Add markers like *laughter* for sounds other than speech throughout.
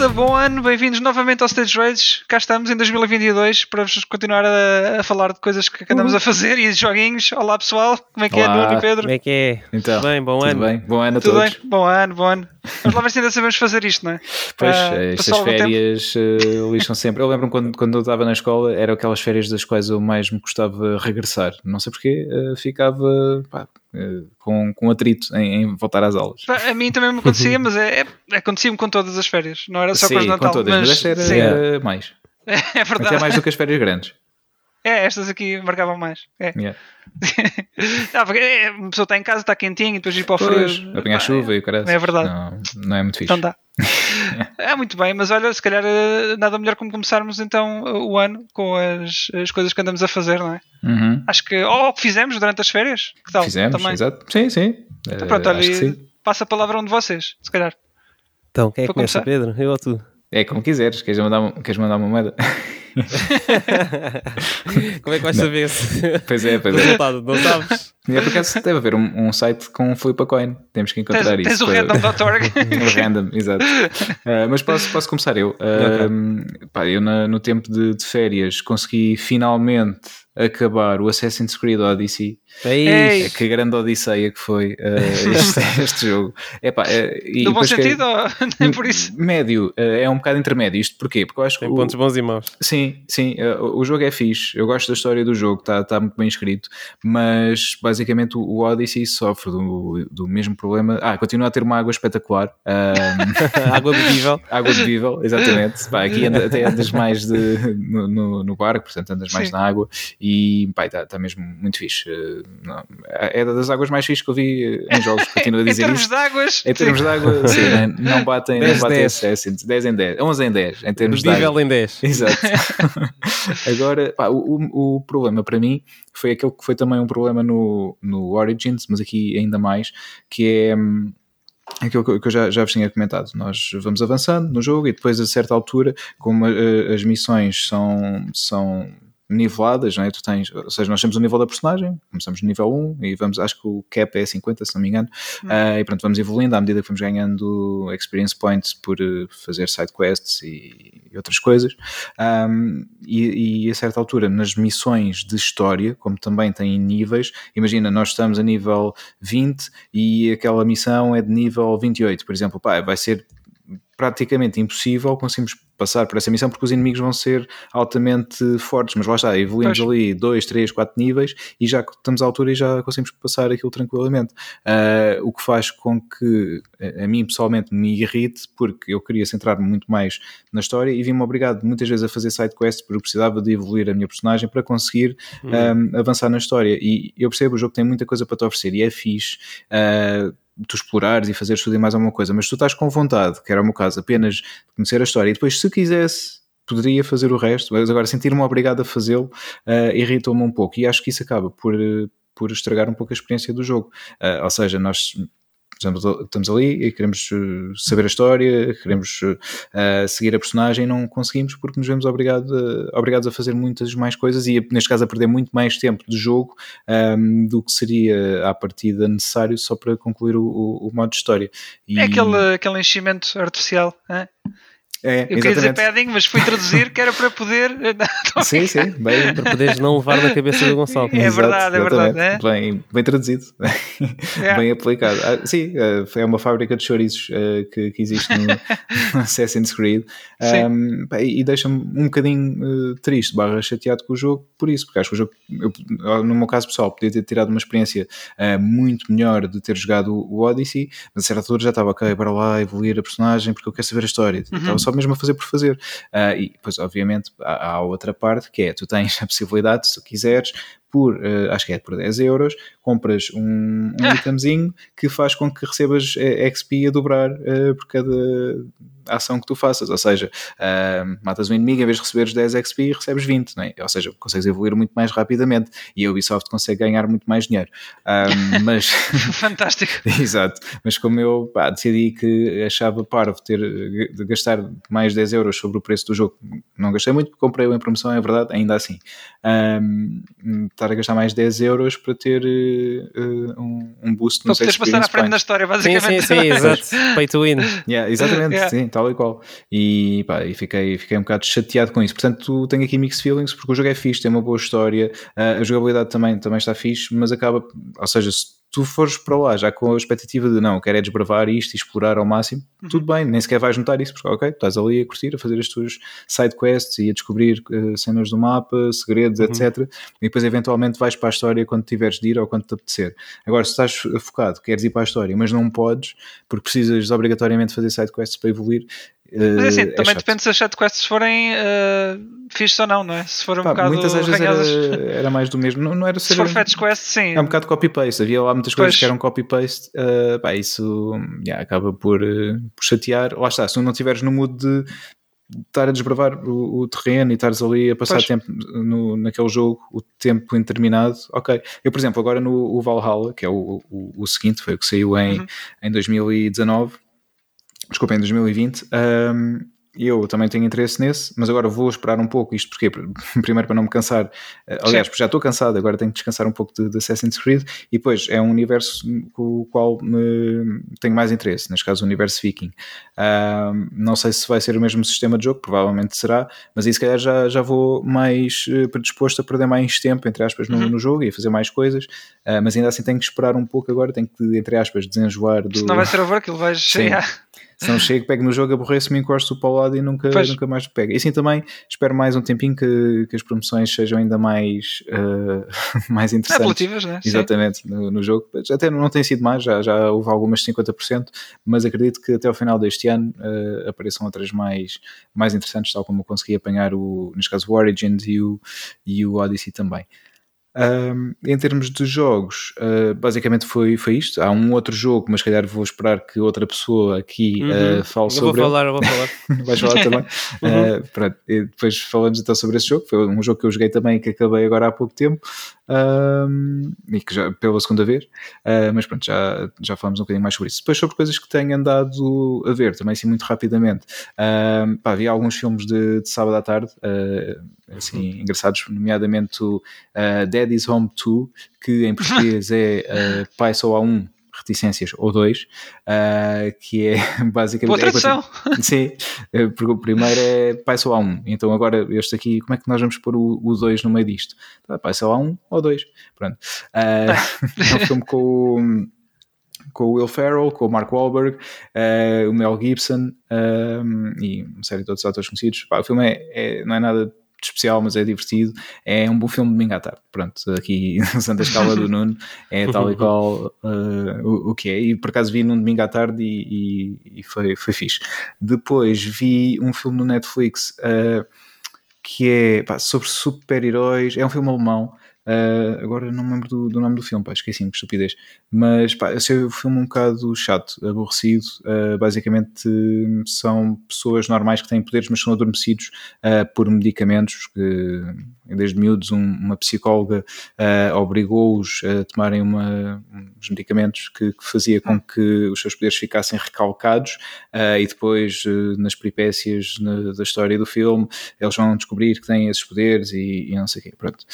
Olá bem-vindos novamente ao Stage Rage. Cá estamos em 2022 para vos continuar a, a falar de coisas que andamos a fazer e de joguinhos. Olá pessoal, como é que é, Olá. Nuno e Pedro? Como é que é? Então, Tudo bem, bom tudo ano. bem? Bom ano a Tudo todos. bem? Bom ano, bom ano. Vamos lá ver se ainda sabemos fazer isto, não é? Pois, Ah, estas férias eh, lixam sempre. Eu lembro-me quando, quando eu estava na escola, eram aquelas férias das quais eu mais me gostava regressar. Não sei porquê, eh, ficava pá, com, com atrito em, em voltar às aulas. A mim também me acontecia, mas é, é- acontecia-me com todas as férias, não era só com as Sim, Natal. com todas, mas, esta era, era mais. *laughs* é Até verdade. mais do que as férias grandes. É, estas aqui marcavam mais. É. Yeah. *laughs* Ah, porque é, uma pessoa está em casa, está quentinho, e depois ir para o Pois, frio. apanhar Pá, chuva e o caralho. é verdade. Não, não é muito fixe. Então dá. *laughs* É muito bem, mas olha, se calhar eh, nada melhor como começarmos então o ano com as, as coisas que andamos a fazer, não é? Uhum. Acho que. Ou o que fizemos durante as férias. Que tal? Fizemos, Também. exato. Sim, sim. Então Eh, pronto, olha, sim. passa a palavra a um de vocês, se calhar. Então, quem é que começa, começar? Pedro? Eu ou tu? É como quiseres. Queres mandar, queres mandar uma moeda? *laughs* Como é que vais Não. saber se pois é, o pois é. resultado? Não sabes? É por acaso deve haver um, um site com flip a coin. Temos que Tens, encontrar tens isso. o para- random.org. o *laughs* random, exato. Uh, *laughs* mas posso, posso começar eu. Uh, pá, eu na- no tempo de, de férias consegui finalmente acabar o Assassin's Creed Odyssey. Ei. Ei, Que grande odisseia que foi uh, *laughs* este, este jogo. Epá, uh, e No bom depois que- sentido, ou *laughs* nem por isso? Médio, uh, é um bocado intermédio. Isto porquê? Porque eu acho que tem o- pontos bons e maus. Sim, sim, uh, o jogo é fixe. Eu gosto da história do jogo, está tá muito bem escrito, mas basicamente o, o Odyssey sofre do, do mesmo problema. Ah, continua a ter uma água espetacular. *laughs* Água bebível. água bebível, exatamente. Pá, aqui anda, até andas mais de, no, no, no barco, portanto andas mais Sim. na água e está tá mesmo muito fixe. Não, é das águas mais fixes que eu vi em jogos, continuo a *laughs* Em dizer termos isto. de águas. Em termos de água, sim, *laughs* né? não batem, não 10 batem 10. Assassins. 10 em 10, 11 em 10, em termos de água. Em 10. Exato. *laughs* Agora, pá, o, o- problema para mim foi aquele que foi também um problema no, no Origins, mas aqui ainda mais, que é hum, aquilo que que eu já, já vos tinha comentado. Nós vamos avançando no jogo e depois, a certa altura, como eh, as missões são. são niveladas, não é? Tu tens, ou seja, nós temos o nível da personagem, começamos no nível 1 e vamos, acho que o cap é 50, se não me engano, ah, e pronto, vamos evoluindo à medida que vamos ganhando experience points por eh, fazer side quests e, e outras coisas. Um, e, e a certa altura, nas missões de história, como também têm níveis, imagina, nós estamos a nível 20 e aquela missão é de nível 28, por exemplo, pá, vai ser praticamente impossível conseguirmos passar por essa missão porque os inimigos vão ser altamente fortes, mas lá está, evoluímos Pois. ali 2, 3, 4 níveis e já estamos à altura e já conseguimos passar aquilo tranquilamente. Ah, o que faz com que a, a mim pessoalmente me irrite porque eu queria centrar-me muito mais na história e vi-me obrigado muitas vezes a fazer side quests porque eu precisava de evoluir a minha personagem para conseguir um, avançar na história e eu percebo o jogo tem muita coisa para te oferecer e é fixe uh, tu explorares e fazeres tudo e mais alguma coisa, mas tu estás com vontade, que era o meu caso, apenas de conhecer a história. E depois se quisesse poderia fazer o resto, mas agora sentir-me obrigado a fazê-lo uh, irritou-me um pouco. E acho que isso acaba por, uh, por estragar um pouco a experiência do jogo, Uh, ou seja, nós estamos, ali e queremos uh, saber a história, queremos uh, seguir a personagem e não conseguimos porque nos vemos obrigado a- obrigados a fazer muitas mais coisas e neste caso a perder muito mais tempo de jogo um, do que seria à partida necessário só para concluir o, o- o modo de história. E- É aquele, aquele enchimento artificial. hã? É, Eu queria dizer padding, mas fui traduzir que era para poder. Sim, sim, bem, Para poderes não levar na cabeça do Gonçalo. É verdade, é verdade, exatamente. Bem, bem traduzido, É. bem aplicado. Ah, sim, ah, é uma fábrica de chouriços ah, que, que existe no, no Assassin's Creed. Um, pá, e deixa-me um bocadinho ah, triste, barra chateado com o jogo por isso, porque acho que o jogo, eu, no meu caso pessoal, podia ter tirado uma experiência ah, muito melhor de ter jogado o Odyssey, mas a certa altura já estava, ok, para lá evoluir a personagem porque eu quero saber a história. Estava só mesmo a fazer por fazer. Ah, e depois, obviamente, há, há outra parte que é: tu tens a possibilidade, se tu quiseres, por eh, acho que é por 10 euros, compras um, um Ah. itemzinho que faz com que recebas eh, XP a dobrar eh, por cada ação que tu faças. Ou seja, matas um inimigo, em vez de receberes 10 XP, recebes 20, não é? ou seja, consegues evoluir muito mais rapidamente e a Ubisoft consegue ganhar muito mais dinheiro. *laughs* Mas. *laughs* Fantástico. *laughs* Exato, mas como eu pá, decidi que achava parvo ter de gastar mais 10 euros sobre o preço do jogo, não gastei muito, comprei-o em promoção, é verdade, ainda assim. Ahm, estar a gastar mais 10 euros para ter uh, um, um boost para poderes passar à frente da história, basicamente. Sim, sim, *laughs* sim, exato. Pay to win. Yeah, exatamente, Yeah. sim, tal e qual. E, pá, e fiquei, fiquei um bocado chateado com isso. Portanto, tenho aqui mixed feelings porque o jogo é fixe, tem uma boa história, uh, a jogabilidade também, também está fixe, mas acaba, ou seja, se tu fores para lá já com a expectativa de não, quero é desbravar isto e explorar ao máximo, Uhum. tudo bem, nem sequer vais notar isso, porque ok, estás ali a curtir, a fazer as tuas side quests e a descobrir uh, cenas do mapa, segredos, Uhum. etc. E depois eventualmente vais para a história quando tiveres de ir ou quando te apetecer. Agora, se estás focado, queres ir para a história, mas não podes, porque precisas obrigatoriamente fazer side quests para evoluir. Mas assim, uh, é também chato. depende se as chat quests forem uh, fixes ou não, não é? Se forem um Pá, bocado muitas vezes era, era mais do mesmo. Não, não era Se ser. for fetch quest, sim. É um bocado copy-paste. Havia lá muitas coisas Pois. que eram copy-paste. uh, pá, isso yeah, acaba por, uh, por chatear. Lá está, se não estiveres no mood de estar a desbravar o, o terreno e estares ali a passar Pois. tempo no, naquele jogo, o tempo interminado, ok. Eu, por exemplo, agora no Valhalla, que é o, o, o seguinte, foi o que saiu em, Uhum. em 2019, desculpa, em 2020. um, eu também tenho interesse nesse, mas agora vou esperar um pouco. Isto porque, *laughs* primeiro, para não me cansar, eh, aliás, porque já estou cansado, agora tenho que descansar um pouco de, de Assassin's Creed. E depois é um universo com o qual me tenho mais interesse, neste caso, o universo Viking. Não sei se vai ser o mesmo sistema de jogo, provavelmente será, mas aí se calhar já, já vou mais eh, predisposto a perder mais tempo, entre aspas, no, Uhum. no jogo e a fazer mais coisas. Ah, mas ainda assim tenho que esperar um pouco agora, tenho que, entre aspas, desenjoar do. Se não vai ser overkill, vais. Sim. Se não chego, pego no jogo, aborreço-me, encosto para o lado e nunca, Pois. nunca mais pego. E assim também espero mais um tempinho que, que as promoções sejam ainda mais, uh, *laughs* mais interessantes. Apelativas, né? Exatamente, no, no jogo. Até não tem sido mais, já, já houve algumas de 50%, mas acredito que até ao final deste ano uh, apareçam outras mais, mais interessantes, tal como eu consegui apanhar o, neste caso, o Origins e o, e o Odyssey também. Um, em termos de jogos, uh, basicamente foi, foi isto. Há um outro jogo, mas calhar vou esperar que outra pessoa aqui Uhum. uh, fale Eu vou sobre ele. falar, eu vou falar. *laughs* Vais falar também. Uhum. *laughs* Uh, pronto, e depois falamos então sobre esse jogo. Foi um jogo que eu joguei também que acabei agora há pouco tempo um, e que já pela segunda vez. Mas pronto, já, já falamos um bocadinho mais sobre isso. Depois sobre coisas que tenho andado a ver, também assim muito rapidamente. Um, pá, vi alguns filmes de, de sábado à tarde, assim, engraçados, nomeadamente uh, Dead is Home 2, que em português é uh, *laughs* Pai Só Há Um reticências ou dois, uh, que é *laughs* basicamente. Boa tradução. É, *laughs* sim, eh, porque o primeiro é pai só há um, então agora este aqui, como é que nós vamos pôr o, o dois no meio disto? Tá, pai só há um ou dois, pronto. Uh, é um filme com o com o Will Ferrell, com o Mark Wahlberg, uh, o Mel Gibson um, e uma série de outros atores conhecidos. Pá, o filme é, é, não é nada de especial, mas é divertido. É um bom filme de domingo à tarde. Pronto, aqui *laughs* usando a escala do Nuno, é tal e qual uh, o, o, que é. E por acaso vi num domingo à tarde e, e, e foi, foi fixe. Depois vi um filme no Netflix uh, que é pá, sobre super-heróis. É um filme alemão. Uh, agora não me lembro do, do nome do filme, pá, esqueci-me, que estupidez. Mas pá, esse é um filme um bocado chato, aborrecido. Uh, basicamente são pessoas normais que têm poderes, mas são adormecidos uh, por medicamentos. Que, desde miúdos, um, uma psicóloga obrigou-os a tomarem uma, uns medicamentos que, que, fazia com que os seus poderes ficassem recalcados. e depois, nas peripécias na, da história do filme, eles vão descobrir que têm esses poderes e, e não sei o quê. Pronto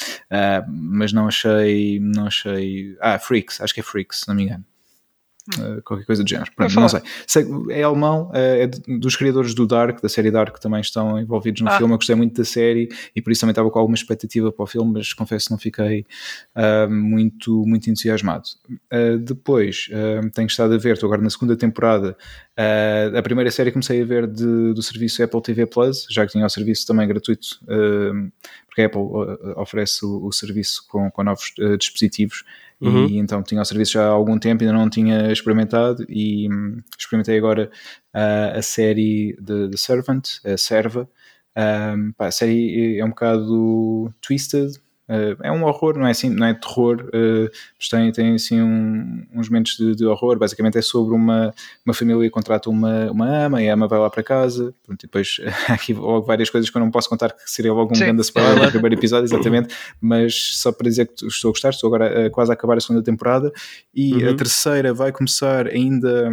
mas não achei, não achei. Ah, Freaks, acho que é Freaks, se não me engano. Uh, qualquer coisa do género. Pronto, não sei. sei. É alemão, uh, é dos criadores do Dark, da série Dark, que também estão envolvidos no ah. filme. Eu gostei muito da série e por isso também estava com alguma expectativa para o filme, mas confesso que não fiquei uh, muito, muito entusiasmado. depois tenho estado a ver, estou agora na segunda temporada. a primeira série comecei a ver de, do serviço Apple TV Plus, já que tinha o serviço também gratuito, porque a Apple oferece o, o serviço com, com novos dispositivos. Uhum. E então tinha o serviço já há algum tempo, ainda não tinha experimentado e hum, experimentei agora uh, a série de, The Servant, a Serva. Um, pá, a série é um bocado twisted, uh, é um horror, não é assim, não é terror, uh, mas tem, tem assim um, uns momentos de, de, horror. Basicamente é sobre uma, uma família que contrata uma, uma ama e a ama vai lá para casa. Pronto, e depois *laughs* há aqui logo várias coisas que eu não posso contar, que seria logo um Sim. grande spoiler no primeiro episódio, exatamente. Mas só para dizer que estou a gostar, estou agora quase a acabar a segunda temporada e uhum. a terceira vai começar ainda.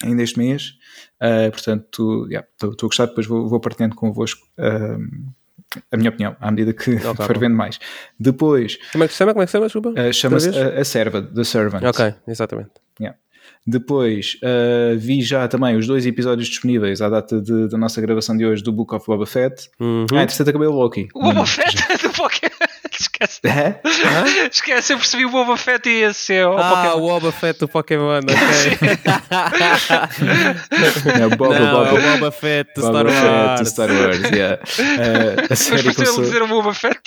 Ainda este mês, uh, portanto, estou yeah, a gostar. Depois vou, vou partilhando convosco uh, a minha opinião, à medida que Ok, for vendo mais. Depois, Como é que se chama? Como é que se chama? Desculpa. uh, chama-se a, a Serva, The Servant. Ok, exatamente. Yeah. Depois uh, vi já também os dois episódios disponíveis à data de- da nossa gravação de hoje do Book of Boba Fett. Uhum. Ah, entretanto acabei o Loki. O Boba Não- Fett *laughs* do Pokémon. Esquece. É? Esquece, eu percebi o Boba Fett e esse é o Ah, Pokémon. o Boba Fett do Pokémon, ok. Não, Boba, Não, Boba, é o Boba Fett do Star Boba Fett Wars. do Star Wars, yeah. Uh, a Mas série ele começou... dizer o Boba Fett.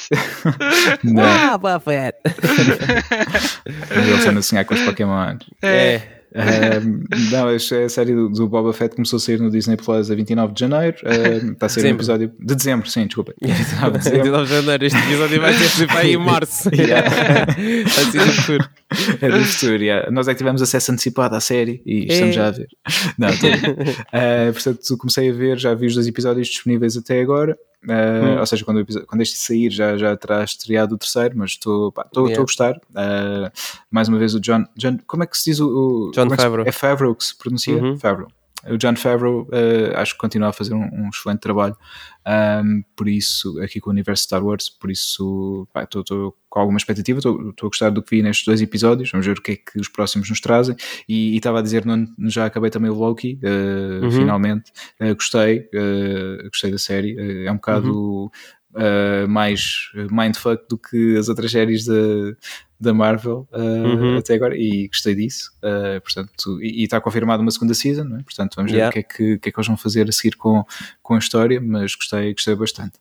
Não, Ah, Boba Fett. *laughs* ele sendo a sonhar com os Pokémon. É. Um, não, a a série do, do Boba Fett começou a sair no Disney Plus a 29 de janeiro. Um, está a ser um episódio de dezembro, sim, desculpa. *laughs* 29 de dezembro. 29 de janeiro, este episódio vai ser tipo aí em *laughs* março. Yeah. *laughs* assim no futuro. É do futuro, yeah. Nós é que tivemos acesso antecipado à série e estamos É. já a ver. Não, tô... uh, portanto, comecei a ver, já vi os dois episódios disponíveis até agora. Uh, Hum. Ou seja, quando, quando este sair já, já terá estreado o terceiro, mas estou pá, estou- estou Yeah. a gostar. Uh, mais uma vez, o John, John. Como é que se diz o. o John é que se- Favreau. É Favreau que se pronuncia? Uhum. Favreau. O John Favreau uh, acho que continua a fazer um, um excelente trabalho, um, por isso, aqui com o universo Star Wars, por isso estou com alguma expectativa, estou a gostar do que vi nestes dois episódios, vamos ver o que é que os próximos nos trazem. E estava a dizer, não, já acabei também o Loki, uh, Uhum. finalmente, Uh, gostei, gostei da série, é um bocado Uhum. uh, mais mindfuck do que as outras séries da, da Marvel uh, Uhum. até agora e gostei disso. Uh, portanto, e está confirmada uma segunda season, não é? portanto vamos ver Yeah. o que é que, que é que eles vão fazer a seguir com, com a história, mas gostei, gostei bastante.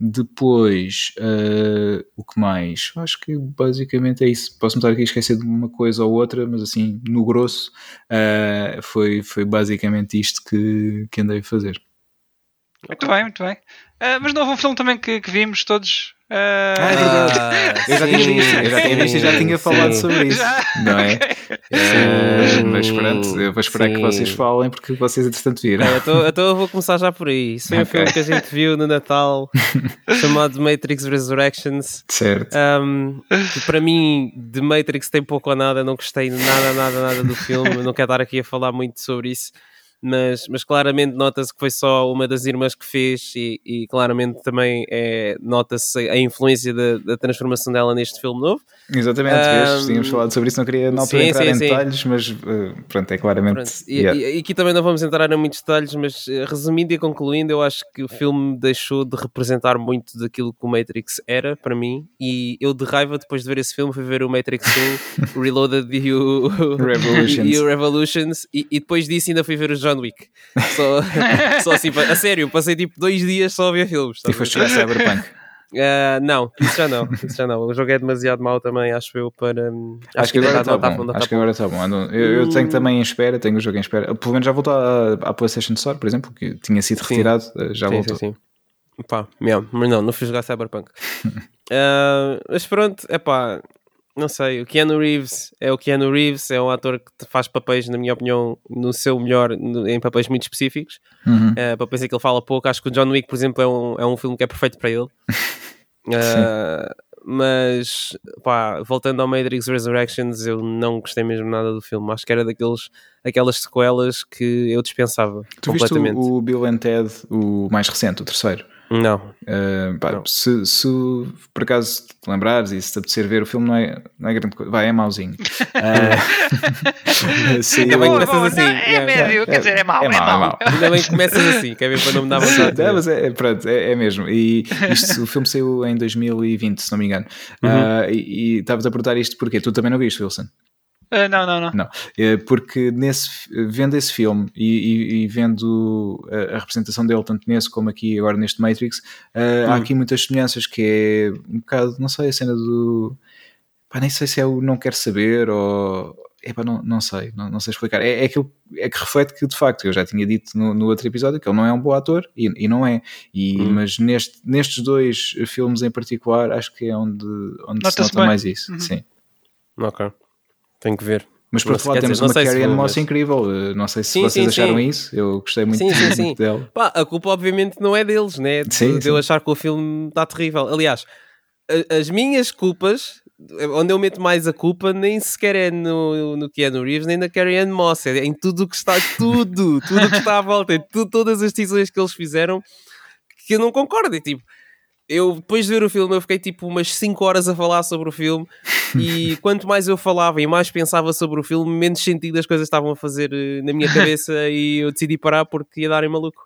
Depois, uh, o que mais? Eu Acho que basicamente é isso. Posso-me estar aqui a esquecer de uma coisa ou outra, mas assim, no grosso, uh, foi, foi basicamente isto que, que andei a fazer. Muito bem, muito bem. Ah, mas não houve um filme também que, que vimos todos. Ah, Ah, é verdade. Ah, Eu já tinha sim, visto, eu já tinha visto e já sim, tinha falado sim. sobre isso, Já? não é? *laughs* Sim, Uh, mas pronto, eu vou esperar que sim. vocês falem porque vocês entretanto viram. É, então, então eu vou começar já por aí. Isso foi um Ok. filme que a gente viu no Natal *laughs* chamado Matrix Resurrections. Certo. Um, que para mim, de Matrix tem pouco ou nada, não gostei nada, nada, nada do filme. Não quero estar aqui a falar muito sobre isso, mas, mas claramente nota-se que foi só uma das irmãs que fez, e, e claramente também é, nota-se a influência da, da transformação dela neste filme novo. Exatamente, Um? Tínhamos falado sobre isso, não queria altura sim, entrar sim, em sim. detalhes, mas uh, pronto, é claramente. Pronto, e, yeah. e- aqui também não vamos entrar em muitos detalhes, mas eh, resumindo e concluindo, eu acho que o filme deixou de representar muito daquilo que o Matrix era para mim. E eu, de raiva, depois de ver esse filme, fui ver o Matrix 1, o *laughs* Reloaded e o Revolutions. *laughs* e o Revolutions. E, e depois disso, ainda fui ver o John Wick. Só, *laughs* só assim, a sério, passei tipo dois dias só a ver filmes. E foste jogar Cyberpunk. *laughs* Ah, não, isso já não, isso já não. O jogo é demasiado mau também, acho eu, para. hum, Acho, que ainda agora está não bom. não Acho que agora está bom. Eu, eu tenho também em espera, tenho o jogo em espera. Pelo menos já voltou à, à PlayStation Store, por exemplo, que tinha sido retirado, uh, já sim, voltou. Sim, sim. Pá, mesmo, mas não, não fui jogar Cyberpunk. *laughs* Ah, mas pronto, é pá, não sei. O Keanu Reeves é o Keanu Reeves, é um ator que faz papéis, na minha opinião, no seu melhor, em papéis muito específicos. Uhum. Ah, papéis em que ele fala pouco. Acho que o John Wick, por exemplo, é um, é um filme que é perfeito para ele. *laughs* Ah, mas pá, voltando ao Matrix Resurrections, eu não gostei mesmo nada do filme. Acho que era daqueles, aquelas sequelas que eu dispensava Tu viste completamente. o, o Bill and Ted, o mais recente, o terceiro? Não, Uh, pá, Não. se, se por acaso te lembrares e se te apetecer ver o filme, não é, não é grande coisa. Vai, é mauzinho. *laughs* *laughs* Uh, Ainda bem que começas assim, é yeah. médio, quer dizer, é mau, é, mau. *laughs* Ainda bem que começas assim, quer ver para não me dar vontade. de É, mas é, é, pronto, é, é mesmo. E isto, o filme saiu em 2020, se não me engano. Uhum. Uh, e e estavas a perguntar isto porque tu também não viste, Wilson? Ah, não, não, não. Não, É, porque nesse, vendo esse filme e, e- e vendo a, a representação dele, tanto nesse como aqui agora neste Matrix, uh, há Hum. aqui muitas semelhanças que é um bocado, não sei, a cena do. Pá, nem sei se é o não quer saber ou. Epá, não, não sei, não, não sei explicar. É, é, aquilo, é que reflete que, de facto, eu já tinha dito no, no outro episódio que ele não é um bom ator e, e não é. E, Hum. Mas neste, nestes dois filmes em particular, acho que é onde, onde se nota bem. mais isso. Uhum. Sim. Ok, tenho que ver. Mas por outro lado temos dizer, uma Carrie Ann Moss incrível. Uh, Não sei se Sim, vocês sim, acharam sim. isso. Eu gostei muito, Sim, sim, muito *laughs* sim. dela. Pá, a culpa obviamente não é deles, né? De, Sim, de sim. eu achar que o filme está terrível. Aliás, a- as minhas culpas, onde eu meto mais a culpa, nem sequer é no, no Keanu Reeves, nem na Carrie Ann Moss. É em tudo o que está, tudo, tudo o que está à volta, em tu- todas as decisões que eles fizeram que eu não concordo. E, tipo, eu depois de ver o filme eu fiquei tipo umas 5 horas a falar sobre o filme e *laughs* quanto mais eu falava e mais pensava sobre o filme, menos sentido as coisas estavam a fazer eh, na minha cabeça *laughs* e eu decidi parar porque ia dar em maluco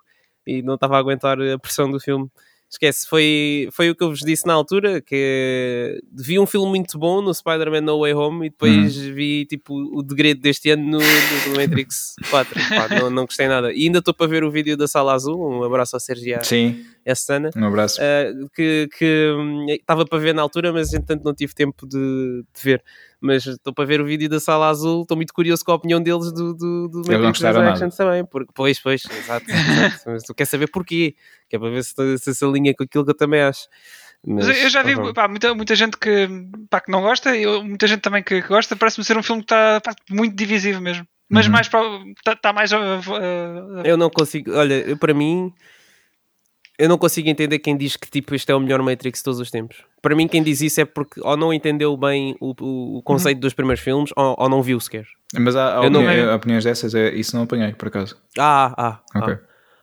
e não estava a aguentar a pressão do filme. Esquece, foi, foi o que eu vos disse na altura, que vi um filme muito bom no Spider-Man No Way Home e depois Hum. vi tipo o degredo deste ano no, no Matrix *laughs* 4. Pá, não, não gostei nada. E ainda estou para ver o vídeo da Sala Azul, um abraço ao Sergio Sim, essa Sana. um abraço. Uh, que que, hum, estava para ver na altura, mas entretanto não tive tempo de, de ver. Mas estou para ver o vídeo da Sala Azul, estou muito curioso com a opinião deles do, do, do não Matrix Resurrections também. Porque, pois, pois, exato. exato. mas tu quer saber porquê, que é para ver se, se se alinha com aquilo que eu também acho. Mas eu- já vi pá, muita, muita gente que, pá, que não gosta e eu- muita gente também que, que gosta. Parece-me ser um filme que está muito divisivo mesmo. Mas Uhum. mais para. Está tá mais. uh, uh, Eu não consigo, olha, para mim, eu não consigo entender quem diz que tipo este é o melhor Matrix de todos os tempos. Para mim, quem diz isso é porque ou não entendeu bem o, o, o conceito dos primeiros filmes ou, ou não viu sequer. Mas há, há eu não- opini- opiniões dessas, é, isso não apanhei, por acaso. Ah, ah, ah. Ok.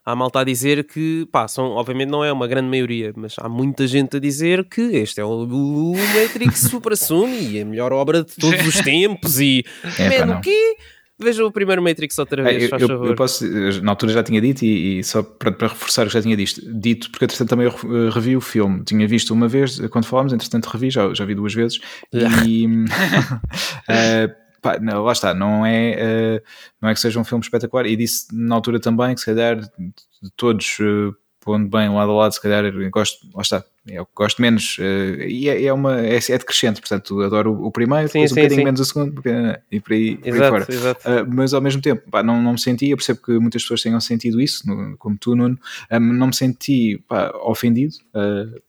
Há malta a dizer que, pá, são, obviamente não é uma grande maioria, mas há muita gente a dizer que este é o, o Matrix *laughs* Super Sony e a melhor obra de todos os *laughs* tempos e, É, man, o quê? Veja o primeiro Matrix outra Ah, vez, eu, faz eu- favor. eu posso, eu na altura já tinha dito e, e só para, para reforçar o que já tinha dito, dito porque entretanto também eu eh, revi o filme. Tinha visto uma vez eh, quando falámos, entretanto revi, já, já vi duas vezes e *laughs* *laughs* eh, pá, não, lá está, não é, eh, não é que seja um filme espetacular e disse na altura também que se calhar de todos eh, pondo bem lado a lado, se calhar eu gosto, lá está, é o que gosto menos eh, e é, é uma, é, é decrescente, portanto adoro o, o primeiro, Sim, depois um sim, bocadinho sim. menos o segundo eh, e por aí, por aí fora. Exato, exato. Uh, mas ao mesmo tempo pá, não, não me senti, eu percebo que muitas pessoas tenham sentido isso, no- como tu, Nuno, um, não me senti pá, ofendido uh,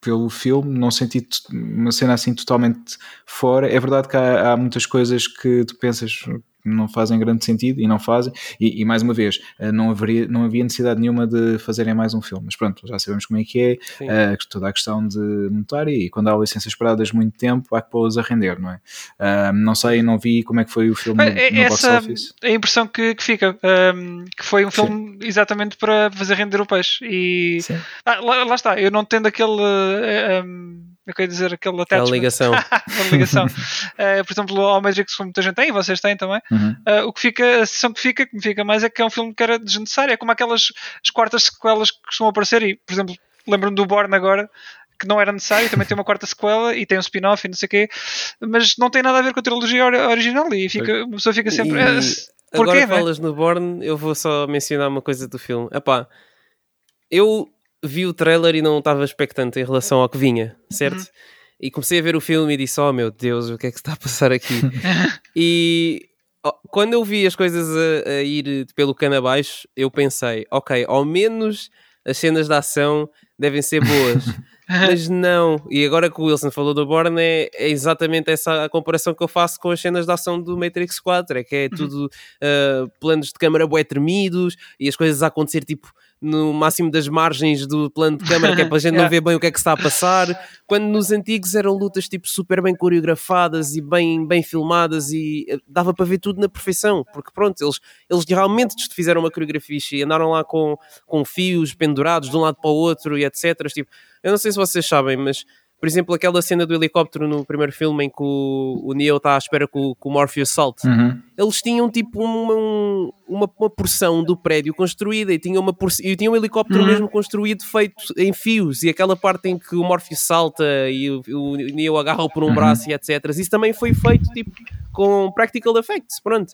pelo filme, não senti uma cena assim totalmente fora. É verdade que há, há muitas coisas que tu pensas não fazem grande sentido e não fazem, e, e mais uma vez, uh, não, haveria, não havia necessidade nenhuma de fazerem mais um filme, mas pronto, já sabemos como é que é, Sim. uh, toda a questão de monetária e quando há licenças paradas muito tempo, há que pô-las a render, não é? Uh, não sei, não vi como é que foi o filme no, É, no box essa office. é a impressão que, que fica. um, que foi um filme exatamente para fazer render o peixe. E Sim. Ah, lá, lá está, eu não tendo aquele. eh, um, eu quero dizer, aquele Aquela attachment. ligação. *laughs* aquela ligação. *laughs* Eh, por exemplo, ao Matrix, como muita gente tem, e vocês têm também. Uhum. Uh, o que fica, a sensação que fica, que me fica mais é que é um filme que era desnecessário. É como aquelas as quartas sequelas que costumam aparecer. E, por exemplo, lembro-me do Born agora, que não era necessário. Também tem uma quarta sequela e tem um spin-off e não sei o quê. Mas não tem nada a ver com a trilogia ori- original. E fica, uma pessoa fica sempre. E "Ah, Porquê, agora não é?" falas no Born, eu vou só mencionar uma coisa do filme. Epá, eu vi o trailer e não estava expectante em relação ao que vinha, certo? Uhum. E comecei a ver o filme e disse: Oh meu Deus, o que é que se está a passar aqui? *laughs* e ó, quando eu vi as coisas a, a ir pelo cano abaixo, eu pensei: Ok, ao menos as cenas de ação devem ser boas. *laughs* Mas não, e agora que o Wilson falou do Born, é, é exatamente essa a comparação que eu faço com as cenas de ação do Matrix 4: é que é tudo uh, planos de câmara bué tremidos e as coisas a acontecer tipo no máximo das margens do plano de câmara, que é para a gente não *laughs* ver bem o que é que está a passar. Quando nos antigos eram lutas tipo super bem coreografadas e bem, bem filmadas e eh, dava para ver tudo na perfeição, porque pronto, eles, eles realmente fizeram uma coreografia e andaram lá com, com fios pendurados de um lado para o outro e etc. Tipo, eu não sei se vocês sabem, mas por exemplo, aquela cena do helicóptero no primeiro filme em que o, o Neo está à espera que o, que o Morpheus salte, Uhum. eles tinham tipo uma, um- uma, uma porção do prédio construída e tinham, uma e tinham um helicóptero Uhum. mesmo construído feito em fios e aquela parte em que o Morpheus salta e o, o Neo agarra-o por um Uhum. braço e etc. Isso também foi feito tipo com practical effects, pronto.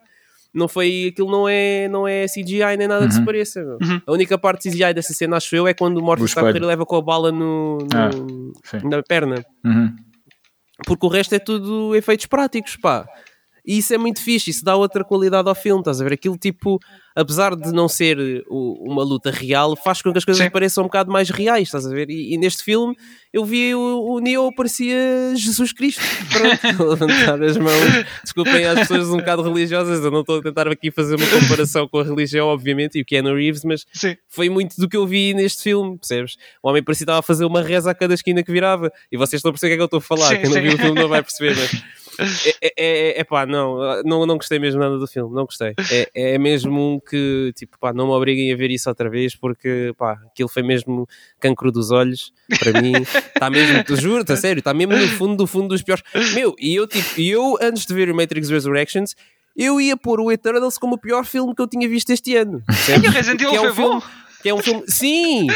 Não foi, aquilo não é, não é CGI nem nada que se Uhum. pareça. Uhum. A única parte CGI dessa cena, acho eu, é quando o Morpheus está a correr e leva com a bala no, no- Ah, na perna Uhum. porque o resto é tudo efeitos práticos, pá. E isso é muito fixe, isso dá outra qualidade ao filme, estás a ver? Aquilo tipo, apesar de não ser o- uma luta real, faz com que as coisas Sim. pareçam um bocado mais reais, estás a ver? E, e neste filme eu vi o, o Neo parecia Jesus Cristo, *laughs* pronto, a levantar as mãos. Desculpem às pessoas um bocado religiosas, eu não estou a tentar aqui fazer uma comparação com a religião, obviamente, e o Keanu Reeves, mas Sim. foi muito do que eu vi neste filme, percebes? O homem parecia estar a fazer uma reza a cada esquina que virava. E vocês estão a perceber o que é que eu estou a falar. Sim, Quem não viu o filme não vai perceber, mas é, é, é pá, não, não, não gostei mesmo nada do filme, não gostei. É, é mesmo um que, tipo, pá, não me obriguem a ver isso outra vez porque, pá, aquilo foi mesmo cancro dos olhos para mim. Está mesmo, te juro, está sério, está mesmo no fundo do fundo dos piores. Meu, e eu, tipo, eu antes de ver o Matrix Resurrections, eu ia pôr o Eternals como o pior filme que eu tinha visto este ano. *laughs* E o Resident Evil é foi um filme, bom. Que é um filme. Sim!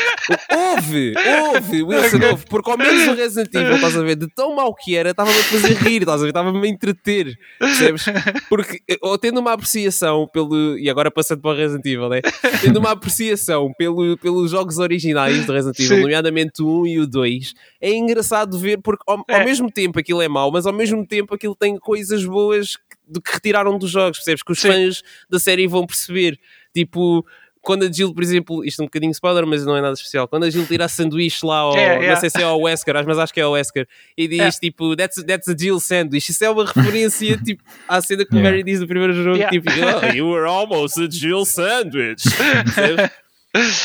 Houve! Houve! Wilson, houve! Porque ao menos o Resident Evil, estás a ver, de tão mau que era, estava-me a fazer rir, estás a ver? Estava-me a entreter, percebes? Porque, ou tendo uma apreciação pelo. E agora passando para o Resident Evil, né? Tendo uma apreciação pelo, pelos jogos originais do Resident Evil, Sim. nomeadamente o 1 e o 2, é engraçado ver, porque ao, ao É. mesmo tempo aquilo é mau, mas ao mesmo tempo aquilo tem coisas boas do que retiraram dos jogos, percebes? Que os Sim. fãs da série vão perceber. Tipo, quando a Jill, por exemplo, isto é um bocadinho spoiler, mas não é nada especial. Quando a Jill tira a sanduíche lá ao, *laughs* É, é. não sei se é ao Wesker, mas acho que é ao Wesker, e diz É. tipo, that's, that's a Jill sandwich. Isso é uma referência *laughs* tipo, à cena que o Yeah. Mary diz no primeiro jogo, Yeah. tipo, *laughs* oh, you were almost a Jill sandwich.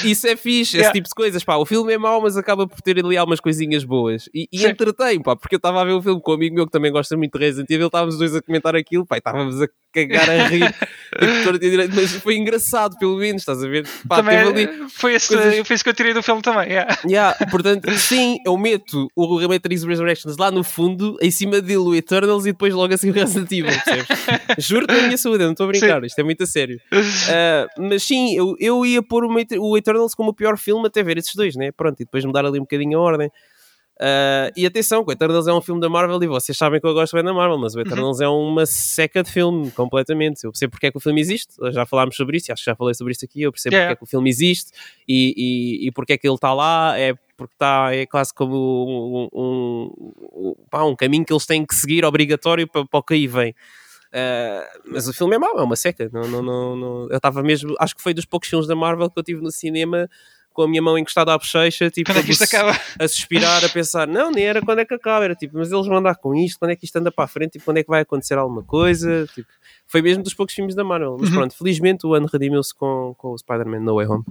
Isso é fixe, esse Yeah. tipo de coisas, pá. O filme é mau, mas acaba por ter ali algumas coisinhas boas. E, e Sim. entretém, pá, porque eu estava a ver o filme com um amigo meu que também gosta muito de Resident Evil, estávamos os dois a comentar aquilo, pá, estávamos a cagar a rir, *laughs* direito, mas foi engraçado, pelo menos, estás a ver? Pá, também foi, esse, coisas- foi isso que eu tirei do filme também. yeah. Yeah, *laughs* portanto, sim, eu meto o Matrix Resurrections lá no fundo, em cima dele o Eternals e depois logo assim o Resident Evil, percebes? *laughs* Juro pela minha saúde, não estou a brincar, isto é muito a sério. Ah, mas sim, eu, eu ia pôr o, Mat- o Eternals como o pior filme até ver esses dois, né? Pronto, e depois mudar ali um bocadinho a ordem. Ah, e atenção, o Eternals é um filme da Marvel e vocês sabem que eu gosto bem da Marvel, mas o Eternals é uma seca de filme, completamente. Eu percebo porque é que o filme existe, já falámos sobre isso, acho que já falei sobre isso aqui. Eu percebo Yeah. porque é que o filme existe e, e, e porque é que ele está lá. É porque está, é quase como um, um, um, pá, um caminho que eles têm que seguir obrigatório para, para o que aí vem. Ah, mas o filme é mau, é uma seca. Não, não, não, não- Eu estava mesmo, acho que foi dos poucos filmes da Marvel que eu tive no cinema com a minha mão encostada à bochecha, tipo, Quando é que isto a- acaba? a suspirar, a pensar, não, nem era quando é que acaba, era tipo, mas eles vão andar com isto, quando é que isto anda para a frente, tipo, quando é que vai acontecer alguma coisa, tipo, foi mesmo dos poucos filmes da Marvel, mas Uhum. pronto, felizmente o ano redimiu-se com, com o Spider-Man No Way Home.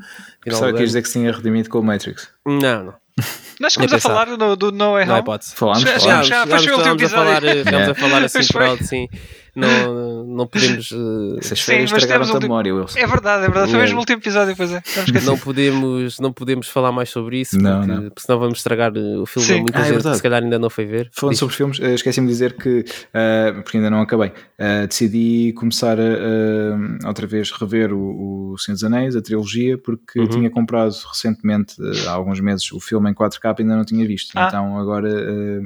Final Só do quis ano. dizer que se tinha redimido com o Matrix. Não, não, Nós chegamos a falar no, do No Way não há Home. hipótese. Falámos, Já- falámos. já- foi o último chegámos a falar, episódio. chegámos a falar assim Pois por foi. alto, sim. Não, não podemos, Essas Sim, férias estragaram a memória, Wilson. É verdade, é verdade. Foi Yeah. mesmo o último episódio, pois é. Não podemos, não podemos falar mais sobre isso, Não, porque, não. porque senão vamos estragar eh, o filme Sim. a muita Ah, é gente que verdade. se calhar ainda não foi ver. Falando Diz. sobre filmes, eh, esqueci-me de dizer que, eh, porque ainda não acabei, eh, decidi começar a, outra vez rever o, o Senhor dos Anéis, a trilogia, porque Uhum. tinha comprado recentemente, há alguns meses, o filme em 4K e ainda não tinha visto. Ah. Então agora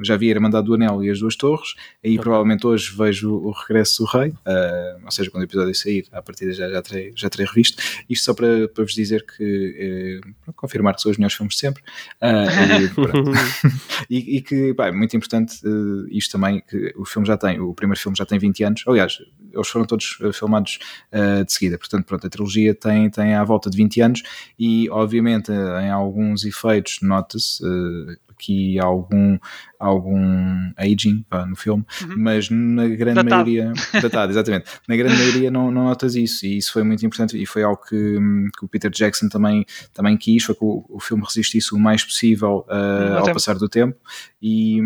já vi a Irmandade do Anel e as Duas Torres, aí provavelmente hoje vejo o Regresso do Rei, eh, ou seja, quando o episódio sair, à partida já, já, terei, já terei revisto. Isto só para, para vos dizer que, eh, para confirmar que são os melhores filmes de sempre. Ah, e. *laughs* *laughs* E, e que, pá, é muito importante eh, isto também, que o filme já tem, o primeiro filme já tem 20 anos, aliás, eles foram todos eh, filmados de seguida, portanto, pronto, a trilogia tem, tem à volta de 20 anos e, obviamente, em alguns efeitos nota-se que há algum, algum aging pá, no filme, Uhum. mas na grande Datado. maioria, datado, exatamente, na grande maioria não, não notas isso e isso foi muito importante e foi algo que, que o Peter Jackson também, também quis, foi que o, o filme resistisse o mais possível uh, Ao ao tempo. passar do tempo e,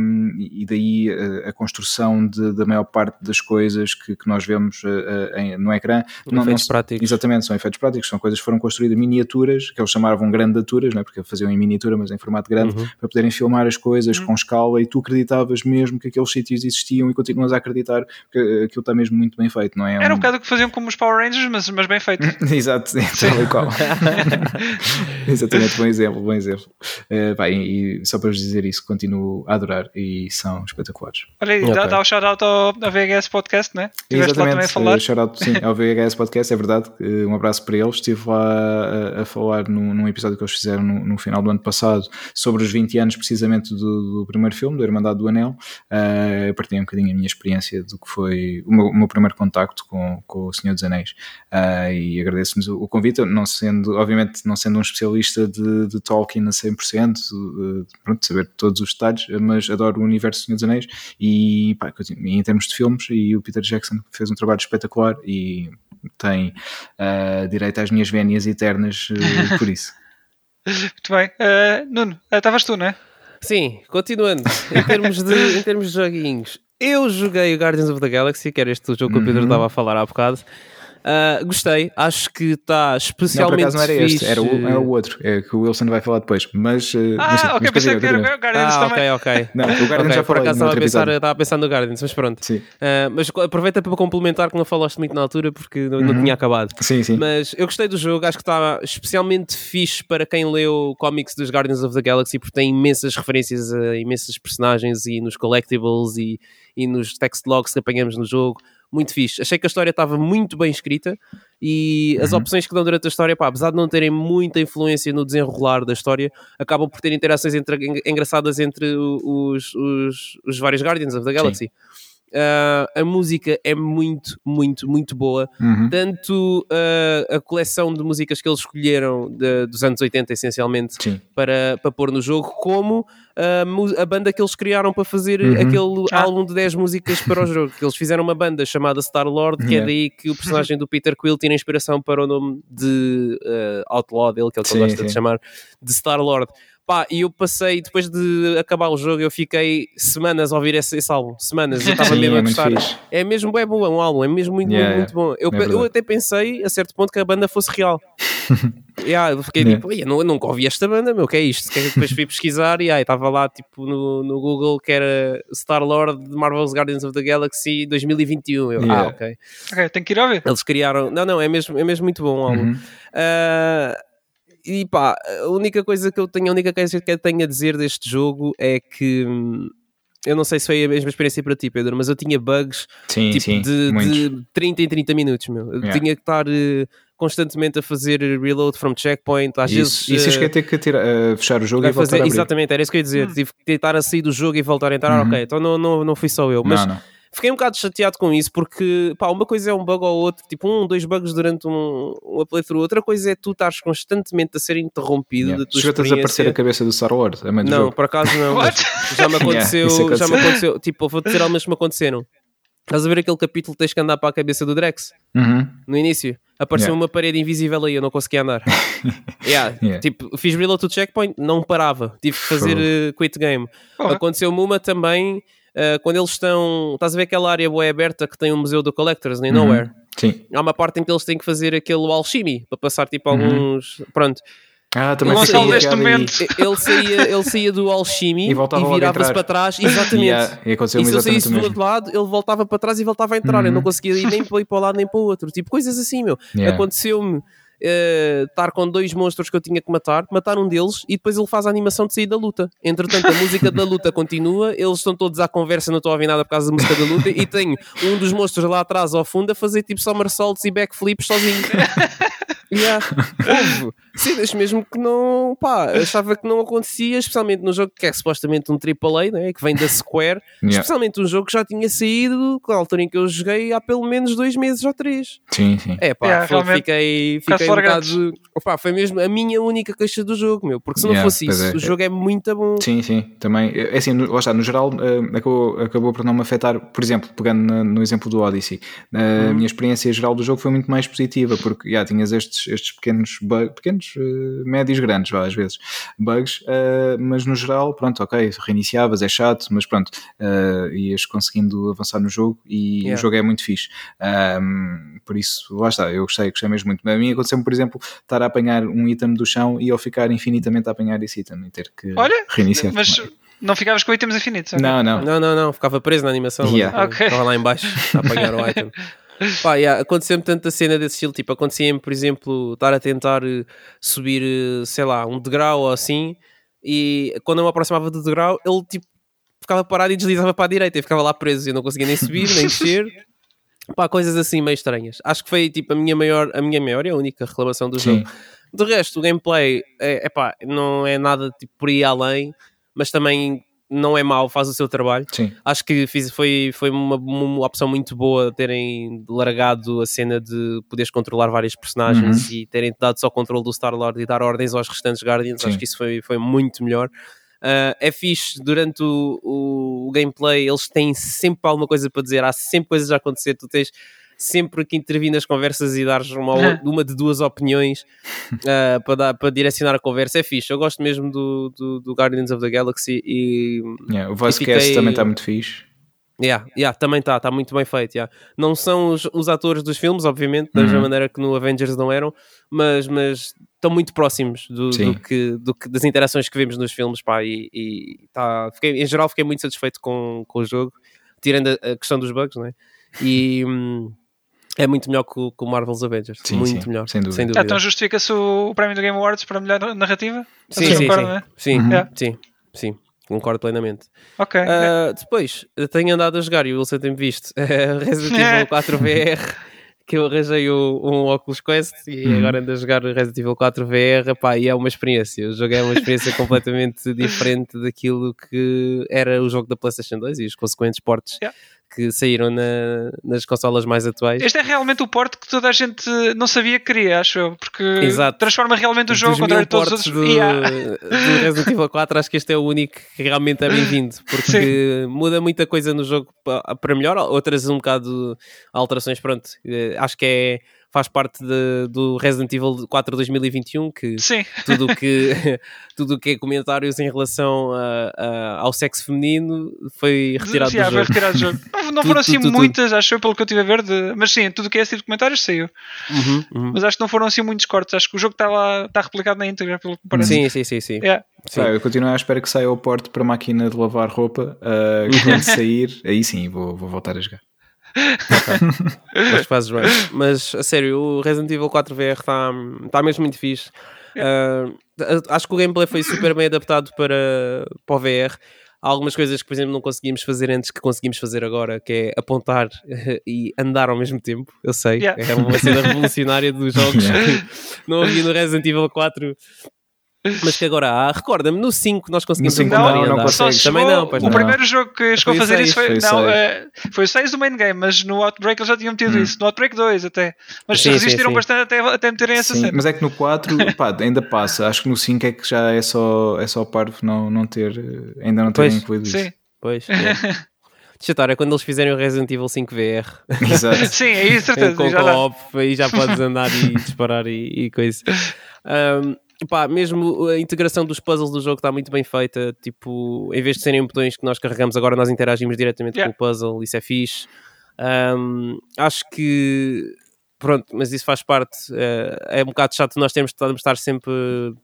e daí uh, a construção de- da maior parte das coisas que, que nós vemos uh, uh, em- no ecrã não, não Efeitos se- práticos. Exatamente, são efeitos práticos, são coisas que foram construídas miniaturas, que eles chamavam grandaturas, não é? porque faziam em miniatura, mas em formato grande, Uhum. para poderem filmar as coisas Uhum. com escala e tu acreditavas mesmo que aqueles sítios existiam e continuas a acreditar que aquilo está mesmo muito bem feito, não é? Era um bocado o que faziam como os Power Rangers, mas, mas bem feito. *laughs* Exato, tal e qual. *laughs* Exatamente, bom exemplo, bom exemplo. Pá, e, só para vos dizer isso, continuo a adorar e são espetaculares. Olha aí, Ok. dá, dá o shout-out ao, ao VHS Podcast, né? Estiveste lá também a falar. eh, shout-out, sim, ao VHS Podcast, é verdade. eh, Um abraço para eles. Estive lá a, a falar num, num episódio que eles fizeram no, no final do ano passado sobre os 20 anos precisamente do, do primeiro filme, do Irmandade do Anel. Uh, partilhei um bocadinho a minha experiência do que foi o meu, o meu primeiro contacto com, com o Senhor dos Anéis. Uh, e agradeço-me o, o convite, Eu não sendo, obviamente, não sendo um especialista de, de Tolkien a 100%, uh, pronto, saber todos os detalhes, mas adoro o universo do Senhor dos Anéis e, pá, em termos de filmes, e o Peter Jackson fez um trabalho espetacular e tem uh, direito às minhas vénias eternas uh, por isso. *laughs* Muito bem. Uh, Nuno, estavas tu, não é? Sim, continuando, em termos de, em termos de joguinhos, eu joguei o Guardians of the Galaxy, que era este jogo que o Pedro Uhum. estava a falar há bocado. Ah, gostei, acho que está Não, por especialmente acaso não era fixe. este, era o, era o outro, é que o Wilson vai falar depois. Mas. mas sim, Ah, ok, mas pensei que era o Guardians Ah, também. ok, ok. Não, o Guardians Ok, já por falei acaso estava a, pensar, estava a pensar no Guardians, mas pronto. Sim, Ah, mas aproveita para complementar que não falaste muito na altura porque não, não Uhum. tinha acabado. sim. sim. Mas eu gostei do jogo, acho que está especialmente fixe para quem leu comics dos Guardians of the Galaxy, porque tem imensas referências a imensas personagens e nos collectibles e, e nos text logs que apanhamos no jogo. Muito fixe. Achei que a história estava muito bem escrita e as Uhum. opções que dão durante a história, pá, apesar de não terem muita influência no desenrolar da história, acabam por ter interações entre- en- engraçadas entre os, os, os vários Guardians of the Galaxy. Ah, a música é muito, muito, muito boa Uhum. tanto uh, a coleção de músicas que eles escolheram de- dos anos 80, essencialmente, Sim. para, para pôr no jogo, como a, mu- a banda que eles criaram para fazer Uhum. aquele Ah. álbum de 10 músicas para o jogo. Que eles fizeram uma banda chamada Star Lord, que é Yeah. daí que o personagem do Peter Quill tira inspiração para o nome de uh, Outlaw dele, que é o que ele Sim, gosta de sim. chamar, de Star Lord. Pá, e eu passei, depois de acabar o jogo, eu fiquei semanas a ouvir esse, esse álbum. Semanas, eu estava mesmo é a gostar. fixe. É mesmo é bom, é um álbum, é mesmo muito, Yeah, muito, muito bom. Eu, é eu até pensei, a certo ponto, que a banda fosse real. *laughs* yeah, eu fiquei Yeah. tipo, "Ei, eu, não, nunca ouvi esta banda, meu, o que é isto? Que é que depois fui pesquisar e aí estava lá tipo no, no Google que era Star-Lord de Marvel's Guardians of the Galaxy 2021. Eu, Yeah. ah, ok. Ok, tenho que ir ouvir. Eles criaram, não, não, é mesmo, é mesmo muito bom o álbum. Uhum. Ah, e pá, a única coisa que eu tenho, a única coisa que eu tenho a dizer deste jogo é que hum, eu não sei se foi a mesma experiência para ti, Pedro, mas eu tinha bugs Sim, tipo sim. de, de 30 em 30 minutos, meu. Eu Yeah. tinha que estar eh, constantemente a fazer reload from checkpoint, às Isso, vezes. isso eh, acho que é ter que tirar, eh, fechar o jogo e voltar fazer, a abrir. exatamente, era isso que eu ia dizer. Tive que tentar a sair do jogo e voltar a entrar. Uhum. Ok, então não, não, não fui só eu. Mas Não, não. Fiquei um bocado chateado com isso porque, pá, uma coisa é um bug ou outro, tipo um, dois bugs durante um, uma playthrough. Outra coisa é tu estares constantemente a ser interrompido Yeah. da tua a desaparecer a cabeça do Star Wars, a meio Não, jogo. por acaso não. *laughs* já me *laughs* aconteceu, isso já me aconteceu. Tipo, vou dizer algumas que me aconteceram. Estás a ver aquele capítulo que tens que andar para a cabeça do Drex? Uhum. no início. Apareceu Yeah. uma parede invisível aí, eu não conseguia andar. *laughs* Yeah, Yeah. Tipo, fiz reload to checkpoint, não parava. Tive que fazer eh, quit game. Aconteceu-me uma também, eh, quando eles estão. Estás a ver aquela área boa aberta que tem o Museu do Collectors, nem Uhum. Nowhere? Sim. Há uma parte em que eles têm que fazer aquele alchemy para passar tipo Uhum. alguns. Pronto. Ah, também neste aí. momento. Ele saía, ele saía do alchemy *laughs* E e, virava-se para trás. Exatamente. *laughs* Yeah, e aconteceu E se eu saísse do outro lado, ele voltava para trás e voltava a entrar. Eu não Uhum. conseguia ir nem para ir para o lado nem para o outro. Tipo, coisas assim, meu. *laughs* Yeah. Aconteceu-me eh, estar com dois monstros que eu tinha que matar, matar um deles e depois ele faz a animação de sair da luta. Entretanto, a música da luta continua, eles estão todos à conversa, não estou a ouvir nada por causa da música da luta, e tenho um dos monstros lá atrás ao fundo a fazer tipo somersaults e backflips sozinho. *laughs* Yeah. Houve cenas mesmo que não, pá, achava que não acontecia, especialmente no jogo que é supostamente um AAA, né, que vem da Square, Yeah. especialmente um jogo que já tinha saído com a altura em que eu joguei há pelo menos dois meses ou três. Sim, sim. É pá, Yeah, foi- fiquei, fiquei um bocado. Opá, foi mesmo a minha única queixa do jogo, meu, porque se não Yeah, fosse isso, é. o jogo é muito bom. Sim, sim, também. É assim, no, lá está, no geral, eh, acabou, acabou por não me afetar. Por exemplo, pegando na- no exemplo do Odyssey, a minha experiência geral do jogo foi muito mais positiva, porque já tinhas estes, estes pequenos bugs, pequenos, eh, médios, grandes, vá, às vezes, bugs, eh, mas no geral, pronto, ok, reiniciavas, é chato, mas pronto, eh, ias conseguindo avançar no jogo e Yeah. o jogo é muito fixe. Ahm, por isso, lá está, eu gostei, gostei mesmo muito. A mim aconteceu-me, por exemplo, estar a apanhar um item do chão e eu ficar infinitamente a apanhar esse item e ter que Olha, reiniciar. Mas não ficavas com itens infinitos. Não, não. Não, não, não, ficava preso na animação. Yeah. mas Ok. Estava lá em baixo a apanhar o item. *laughs* Pá, yeah, aconteceu-me tanta cena desse estilo, tipo, acontecia-me, por exemplo, estar a tentar eh, subir, eh, sei lá, um degrau ou assim, e quando eu me aproximava do degrau, ele tipo ficava parado e deslizava para a direita e ficava lá preso, eu não conseguia nem subir, nem descer. *laughs* Pá, coisas assim meio estranhas. Acho que foi tipo a minha maior, a minha maior e a única reclamação do Sim. jogo. De resto, o gameplay é, epá, não é nada tipo por aí além, mas também não é mau, faz o seu trabalho. Sim. Acho que fiz, foi, foi uma, uma opção muito boa terem largado a cena de poderes controlar vários personagens e terem dado só o controle do Star-Lord e dar ordens aos restantes Guardians. Sim. Acho que isso foi, foi muito melhor. Ah, é fixe, durante o, o, o gameplay eles têm sempre alguma coisa para dizer, há sempre coisas a acontecer, tu tens sempre que intervir nas conversas e dares uma, uma de duas opiniões *laughs* ah, para, dar, para direcionar a conversa, é fixe, eu gosto mesmo do, do, do Guardians of the Galaxy e Yeah, o voice fiquei- cast também está muito fixe. Yeah, yeah, também está, está muito bem feito. Yeah. Não são os, os atores dos filmes, obviamente, da mesma Uhum. maneira que no Avengers não eram, mas, mas estão muito próximos do, do que, do que- das interações que vemos nos filmes. Pá, e, e tá, fiquei, em geral, fiquei muito satisfeito com, com o jogo, tirando a, a questão dos bugs, não é? E hum, é muito melhor que o, que o Marvel's Avengers. Sim, muito sim, melhor, sem dúvida. Sem Ah, dúvida. então justifica-se o, o prémio do Game Awards para a melhor narrativa? sim, sim, concordam, sim, é? sim, Uhum. Yeah. sim, sim, concordo plenamente. Ok. Ah, depois, eu tenho andado a jogar e o Wilson tem visto *laughs* Resident Evil *laughs* 4 VR, que eu arranjei o- um Oculus Quest e Uhum. agora ando a jogar Resident Evil 4 VR, pá, e é uma experiência. O jogo é uma experiência *laughs* completamente diferente daquilo que era o jogo da PlayStation 2 e os consequentes portes Yeah. Que saíram na- nas consolas mais atuais. Este é realmente o porte que toda a gente não sabia que queria, acho eu, porque Exato. transforma realmente o jogo de todos os outros. do, Yeah. do Resident Evil 4, acho que este é o único que realmente é bem-vindo, *laughs* porque muda muita coisa no jogo pa- para melhor, outras um bocado alterações, pronto, eh, acho que é, faz parte de- do Resident Evil 4 2021, que Sim, tudo o que, *laughs* *laughs* tudo que é comentários em relação a- a- ao sexo feminino foi retirado Yeah, do foi jogo. retirado do jogo. *laughs* Não, foram assim tudo, tudo, muitas, acho eu, pelo que eu tive a ver, de... mas sim, tudo o que é esse tipo de comentários saiu. Uhum, uhum. Mas acho que não foram assim muitos cortes, acho que o jogo está lá, está replicado na íntegra, pelo que parece. Sim, sim, sim, sim. Yeah. Sim. Pá, eu continuo à espera que saia o porte para a máquina de lavar roupa. ah, que quando sair, aí sim vou, vou voltar a jogar. Que fazes bem. Mas a sério, o Resident Evil 4 VR está tá mesmo muito fixe. Ah, acho que o gameplay foi super bem adaptado para, para o VR. Há algumas coisas que, por exemplo, não conseguimos fazer antes que conseguimos fazer agora, que é apontar *laughs* e andar ao mesmo tempo. Eu sei, Yeah. é uma cena revolucionária dos jogos *laughs* Yeah. que não havia no Resident Evil 4. Mas que agora há, recorda-me, no 5 nós conseguimos No cinco apontar não, e não andar. consegue. Só Também chegou- não, pois o não. primeiro jogo que chegou a fazer seis, isso foi, foi o não, seis. eh, foi o 6 do main game, mas no Outbreak eles já tinham metido isso. No Outbreak 2 até. Mas Sim, sim, resistiram sim. bastante até, até meterem essa Sim, cena. mas é que no 4 *laughs* pá, ainda passa. Acho que no 5 é que já é só, é só parvo não, não ter, eh, ainda não terem incluído isso. Sim. Pois, é. *laughs* Deixa eu estar, é quando eles fizerem o Resident Evil 5 VR. Exato. *laughs* Sim, é isso, certeza. com já dá. co-op, aí já podes andar e disparar e, e coisa. Um, pá, mesmo a integração dos puzzles do jogo está muito bem feita. Tipo, em vez de serem botões que nós carregamos, agora nós interagimos diretamente Yeah. com o puzzle. Isso é fixe. Um, acho que pronto, mas isso faz parte. eh, é um bocado chato nós temos de estar sempre,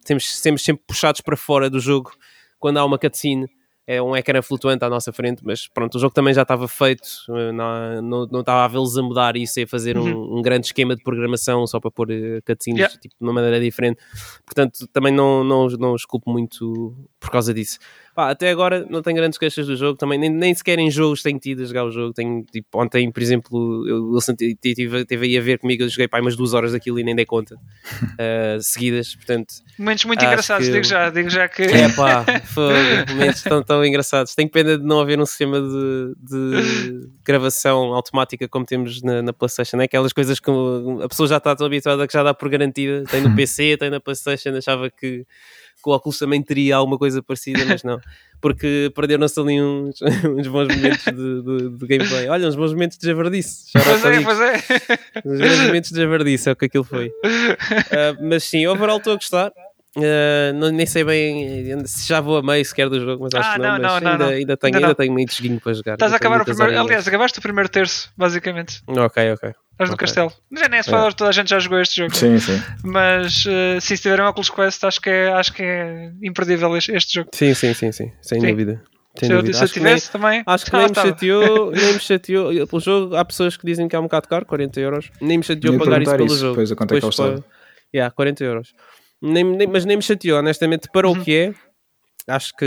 temos, temos sempre puxados para fora do jogo quando há uma cutscene. É um ecrã flutuante à nossa frente, mas pronto, o jogo também já estava feito, eh, não, não, não estava a vê-los a mudar isso e a fazer um, um grande esquema de programação só para pôr eh, cutscenes Yeah. tipo, de uma maneira diferente. Portanto, também não, não, não os culpo muito por causa disso. Pá, até agora não tenho grandes queixas do jogo, também nem, nem sequer em jogos tenho tido a jogar o jogo. Tenho, tipo, ontem, por exemplo, eu, eu senti- tive, teve aí a ver comigo, eu joguei pá, umas duas horas daquilo e nem dei conta *laughs* eh, seguidas, portanto. Momentos muito engraçados, que- digo já, digo já que. É pá, *laughs* fogo, momentos tão, tão engraçados. Tenho pena de não haver um sistema de, de *laughs* gravação automática como temos na, na PlayStation. É aquelas coisas que a pessoa já está tão habituada que já dá por garantida. Tem no PC, tem na PlayStation. Achava que, que o Oculus também teria alguma coisa parecida, mas não. Porque perderam-se ali uns, *laughs* uns bons momentos de, de- de gameplay. Olha, uns bons momentos de javardice. Pois é, pois é. Os grandes momentos de javardice é o que aquilo foi. *laughs* Ah, mas sim, overall estou a gostar. Não, nem sei bem se já vou a meio sequer do jogo, mas acho Ah, que não. não, mas não, ainda, não. ainda tenho, Ainda ainda não. tenho muito joguinho para jogar. Estás a acabar o primeiro. Aliás, acabaste o primeiro terço, basicamente. Ok, ok. Estás no Ok. castelo. Já nem é spoiler, toda a gente já jogou este jogo. Sim, sim. Mas eh, sim, se tiverem Oculus Quest, acho que é, acho que é imperdível este, este jogo. Sim, sim, sim, sim. Sem Sim. dúvida. Sem Se eu, dúvida. se eu acho que nem, tivesse também. acho que *laughs* nem me chateou, nem me chateou. O jogo, há pessoas que dizem que é um bocado caro, 40 euros. Nem me chateou Ia pagar isso pelo isso, jogo. pois, a quanto é que Depois ele estava? Yeah, 40 euros. Nem, nem- mas nem me chateou, honestamente, para Uhum. o que é, acho que,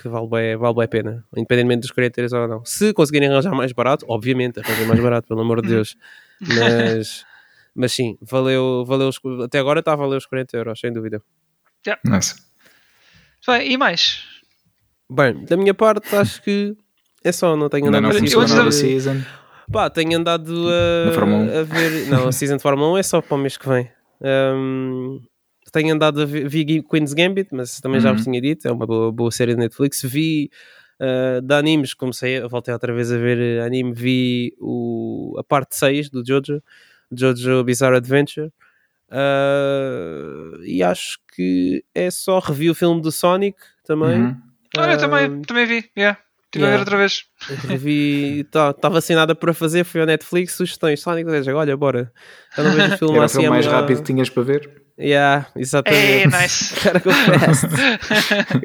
que vale, bem, vale bem a pena, independentemente dos 40 euros ou não. Se conseguirem arranjar mais barato, obviamente, arranjem mais barato, pelo amor de Deus. Mas, mas sim, valeu, valeu os- até agora está a valer os 40 euros, sem dúvida. Nice. Bem, e mais? Bem, da minha parte, acho que é só, não tenho nada não a season. Pá, tenho andado a, Na Fórmula 1. a ver. Não, a season de Fórmula 1 é só para o mês que vem. Ahm, tenho andado a ver vi Queen's Gambit, mas também já Uhum. vos tinha dito, é uma boa, boa série de Netflix. Vi ah, de animes, comecei, a- voltei outra vez a ver eh, anime, vi o, a parte 6 do Jojo, Jojo Bizarre Adventure. Ah, e acho que é só revi o filme do Sonic também. Uhum. Olha, eu também, Ahm, também vi. Yeah. Estive a Yeah. ver outra vez. Revi, estava sem nada para fazer, fui ao Netflix, sugestões, Sonic olha, bora. Já não vejo o *laughs* filme Era o assim filme há mais melhor- rápido que tinhas para ver. Yeah, É, exatamente. nice. Gotta go fast.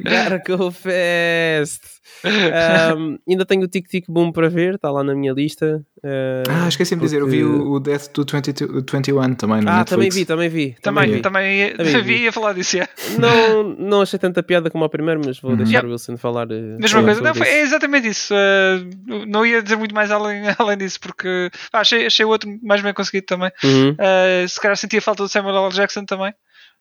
Gotta go fast. Um, ainda tenho o Tic Tic Boom para ver, está lá na minha lista. Uh, Ah, esqueci-me de dizer, eu vi o, o Death do 22, 21 também na Ah, também Netflix. vi, também vi. Também, vi. também, Também vi vi. a falar disso. yeah. Não, não achei tanta piada como a primeira, mas vou Uhum. deixar Yep. o Wilson falar. uh, Mesma coisa. Não, foi, é exatamente isso. Uh, não ia dizer muito mais além, *laughs* além disso, porque ah, achei, achei o outro mais bem conseguido também. Uhum. Uh, se calhar sentia falta do Samuel L. Jackson também.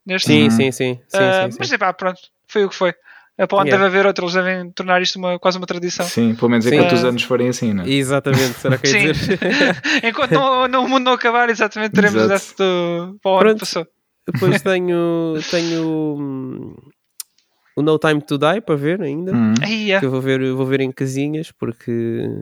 Neste. Sim, Uhum. sim, sim. sim, Uh, sim, sim. Mas epá, pronto, foi o que foi. É para onde Yeah. deve haver outro, eles devem tornar isto uma, quase uma tradição. Sim, pelo menos Sim. enquanto os Ah. anos forem assim, não é? Exatamente, será que Sim. dizer? *laughs* Enquanto não, não- o mundo não acabar, exatamente, teremos Exato. Death do, para Pronto. passou. Depois tenho, tenho hum, o No Time to Die para ver ainda. Hum. Aí, Que é. eu vou ver, vou ver em casinhas, porque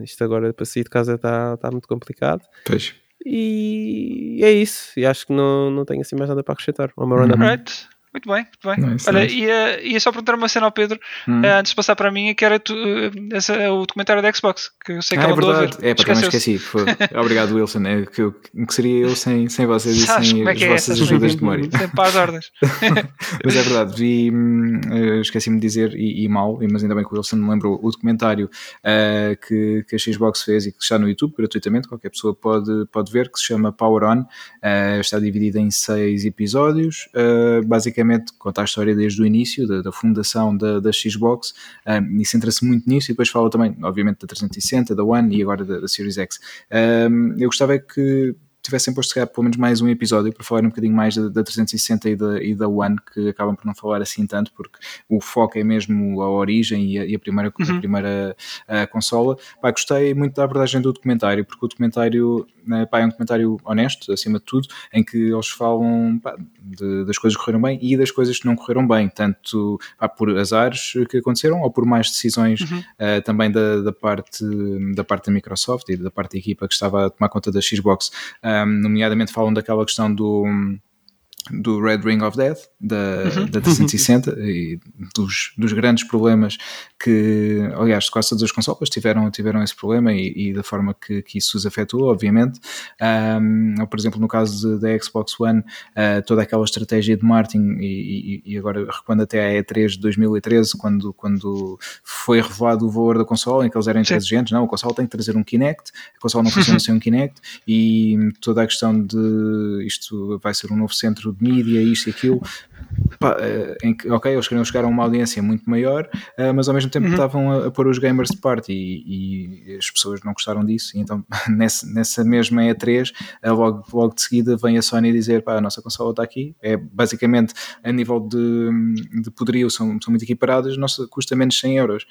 isto agora para sair de casa está tá muito complicado. Pois. E é isso. E acho que não, não tenho assim mais nada para acrescentar. Uma Uhum. roundup. Right. Muito bem, muito bem. Nice, Olha, nice. ia, ia só perguntar uma cena ao Pedro Hum. eh, antes de passar para mim, que era tu, eh, essa, o documentário da Xbox, que eu sei que Ah, é ela andou a ver. verdade. É, para também esqueci. Foi. *laughs* Obrigado, Wilson. É, que, eu- que seria eu sem, sem vocês e Sabes sem como é as é? vossas ajudas de é é? memória. Sempre às ordens. *laughs* Mas é verdade, vi, hum, eh, esqueci-me de dizer, e, e mal, mas ainda bem que o Wilson me lembrou, o documentário eh, que, que a Xbox fez e que está no YouTube gratuitamente, qualquer pessoa pode, pode ver, que se chama Power On, Eh, está dividido em seis episódios, Eh, basicamente conta a história desde o início, da, da fundação da, da Xbox, eh, e centra-se muito nisso, e depois fala também, obviamente, da 360, da One e agora da, da Series X. Eh, eu gostava é que tivessem posto se pelo menos mais um episódio para falar um bocadinho mais da, da 360 e da, e da One, que acabam por não falar assim tanto, porque o foco é mesmo a origem e a, e a primeira, a Uhum. primeira ah, consola. Pá, gostei muito da abordagem do documentário, porque o documentário né, pá, é um documentário honesto, acima de tudo, em que eles falam pá, de- das coisas que correram bem e das coisas que não correram bem, tanto pá, por azares que aconteceram ou por mais decisões Uhum. Uh, também da, da parte, da parte da Microsoft e da parte da equipa que estava a tomar conta da Xbox, um, nomeadamente falam daquela questão do do Red Ring of Death da, da 360 e dos, dos grandes problemas que, aliás, quase todas as consolas tiveram, tiveram esse problema e, e da forma que, que isso os afetou, obviamente. Um, por exemplo, no caso da Xbox One, uh, toda aquela estratégia de marketing e, e- e agora recuando até à E3 de 2013, quando, quando foi revelado o valor da consola, em que eles eram intransigentes, não, a consola tem que trazer um Kinect, a consola não funciona *laughs* sem um Kinect e toda a questão de isto vai ser um novo centro de mídia, isto e aquilo, eh, em que, ok, eles queriam chegar a uma audiência muito maior, eh, mas ao mesmo tempo estavam a, a pôr os gamers de parte e, e as pessoas não gostaram disso, e então *laughs* nessa, nessa mesma E3, eh, logo, logo de seguida vem a Sony dizer, pá, a nossa consola está aqui, é basicamente a nível de, de poderio são, são muito equiparadas, nossa custa menos 100 euros.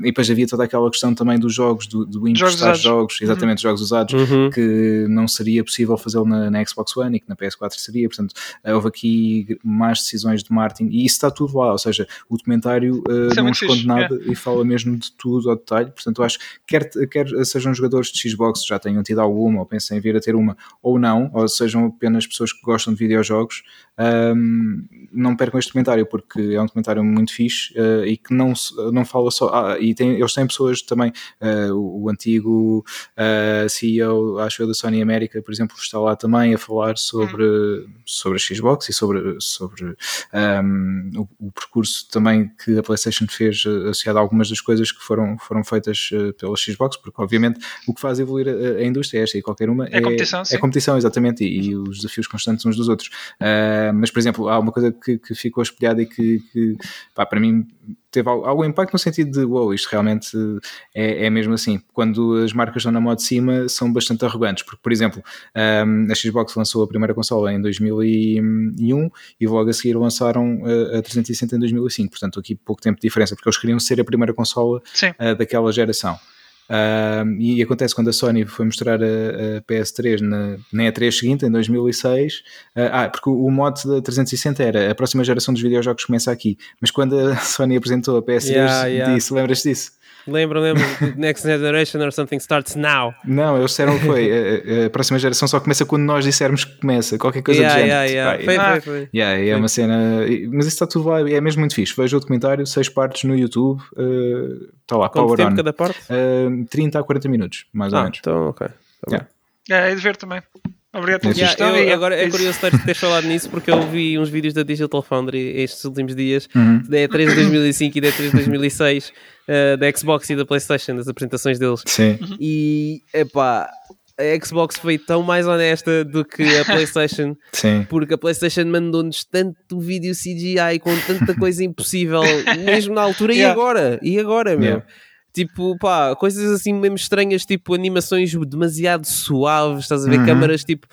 E depois havia toda aquela questão também dos jogos, do, do emprestar usados. jogos, exatamente, jogos usados, Uhum. que não seria possível fazê-lo na, na Xbox One e que na PS4 seria, portanto houve aqui más decisões de marketing e isso está tudo lá, ou seja, o documentário eh, é não esconde fixe, nada e fala mesmo de tudo ao detalhe, portanto eu acho que quer, quer sejam jogadores de Xbox já tenham tido alguma ou pensem em vir a ter uma ou não, ou sejam apenas pessoas que gostam de videojogos, ahm, não percam este documentário porque é um documentário muito fixe eh, e que não, não fala só, ah, e tem, eles têm pessoas também, eh, o, o antigo uh, CEO, acho eu, da Sony América, por exemplo, está lá também a falar sobre, sobre a Xbox e sobre, sobre um, o, o percurso também que a PlayStation fez uh, associado a algumas das coisas que foram, foram feitas uh, pela Xbox, porque obviamente o que faz evoluir a, a indústria é esta e qualquer uma É competição, é sim. competição, exatamente, e, e os desafios constantes uns dos outros. Uh, mas, por exemplo, há uma coisa que, que ficou espelhada e que, que pá, para mim teve al- algum impacto no sentido de wow, isto realmente é, é mesmo assim. Quando as marcas estão na moda de cima, são bastante arrogantes, porque, por exemplo, um, a Xbox lançou a primeira consola em 2001 e logo a seguir lançaram a, a 360 em 2005, portanto, aqui pouco tempo de diferença, porque eles queriam ser a primeira consola uh, daquela geração. Um, e acontece quando a Sony foi mostrar a, a PS3 na, na E3 seguinte, em 2006. Uh, ah, porque o, o mote da 360 era a próxima geração dos videojogos começa aqui. Mas quando a *laughs* Sony apresentou a PS3, Yeah, yeah. disse: Lembras disso? Lembro, lembro. *laughs* Next Generation or something starts now. Não, eles disseram que foi. A, a, próxima geração só começa quando nós dissermos que começa. Qualquer coisa yeah, do yeah, yeah. Vai, Foi, Ah. foi, foi. Yeah, é uma cena. Mas isso está tudo lá, é mesmo muito fixe. Veja o documentário, seis partes no YouTube. uh, Está lá, Quanto Power tempo On. cada parte? Uh, 30 a 40 minutos, mais ou Ah, menos. então, ok. Tá. Yeah. É, é de ver também. Obrigado pela Yeah, Yeah, sugestão. eu- e- agora é curioso ter, teres falado nisso porque eu vi uns vídeos da Digital Foundry estes últimos dias, Uhum. da E3 de 2005 e da E3 de 2006, eh, da Xbox e da PlayStation, das apresentações deles. Sim, E, epá, a Xbox foi tão mais honesta do que a PlayStation, *laughs* sim. porque a PlayStation mandou-nos tanto vídeo CGI com tanta coisa impossível, mesmo na altura e Yeah. agora, e agora, meu. Tipo, pá, coisas assim mesmo estranhas, tipo animações demasiado suaves, estás a ver? Uhum. Câmaras tipo.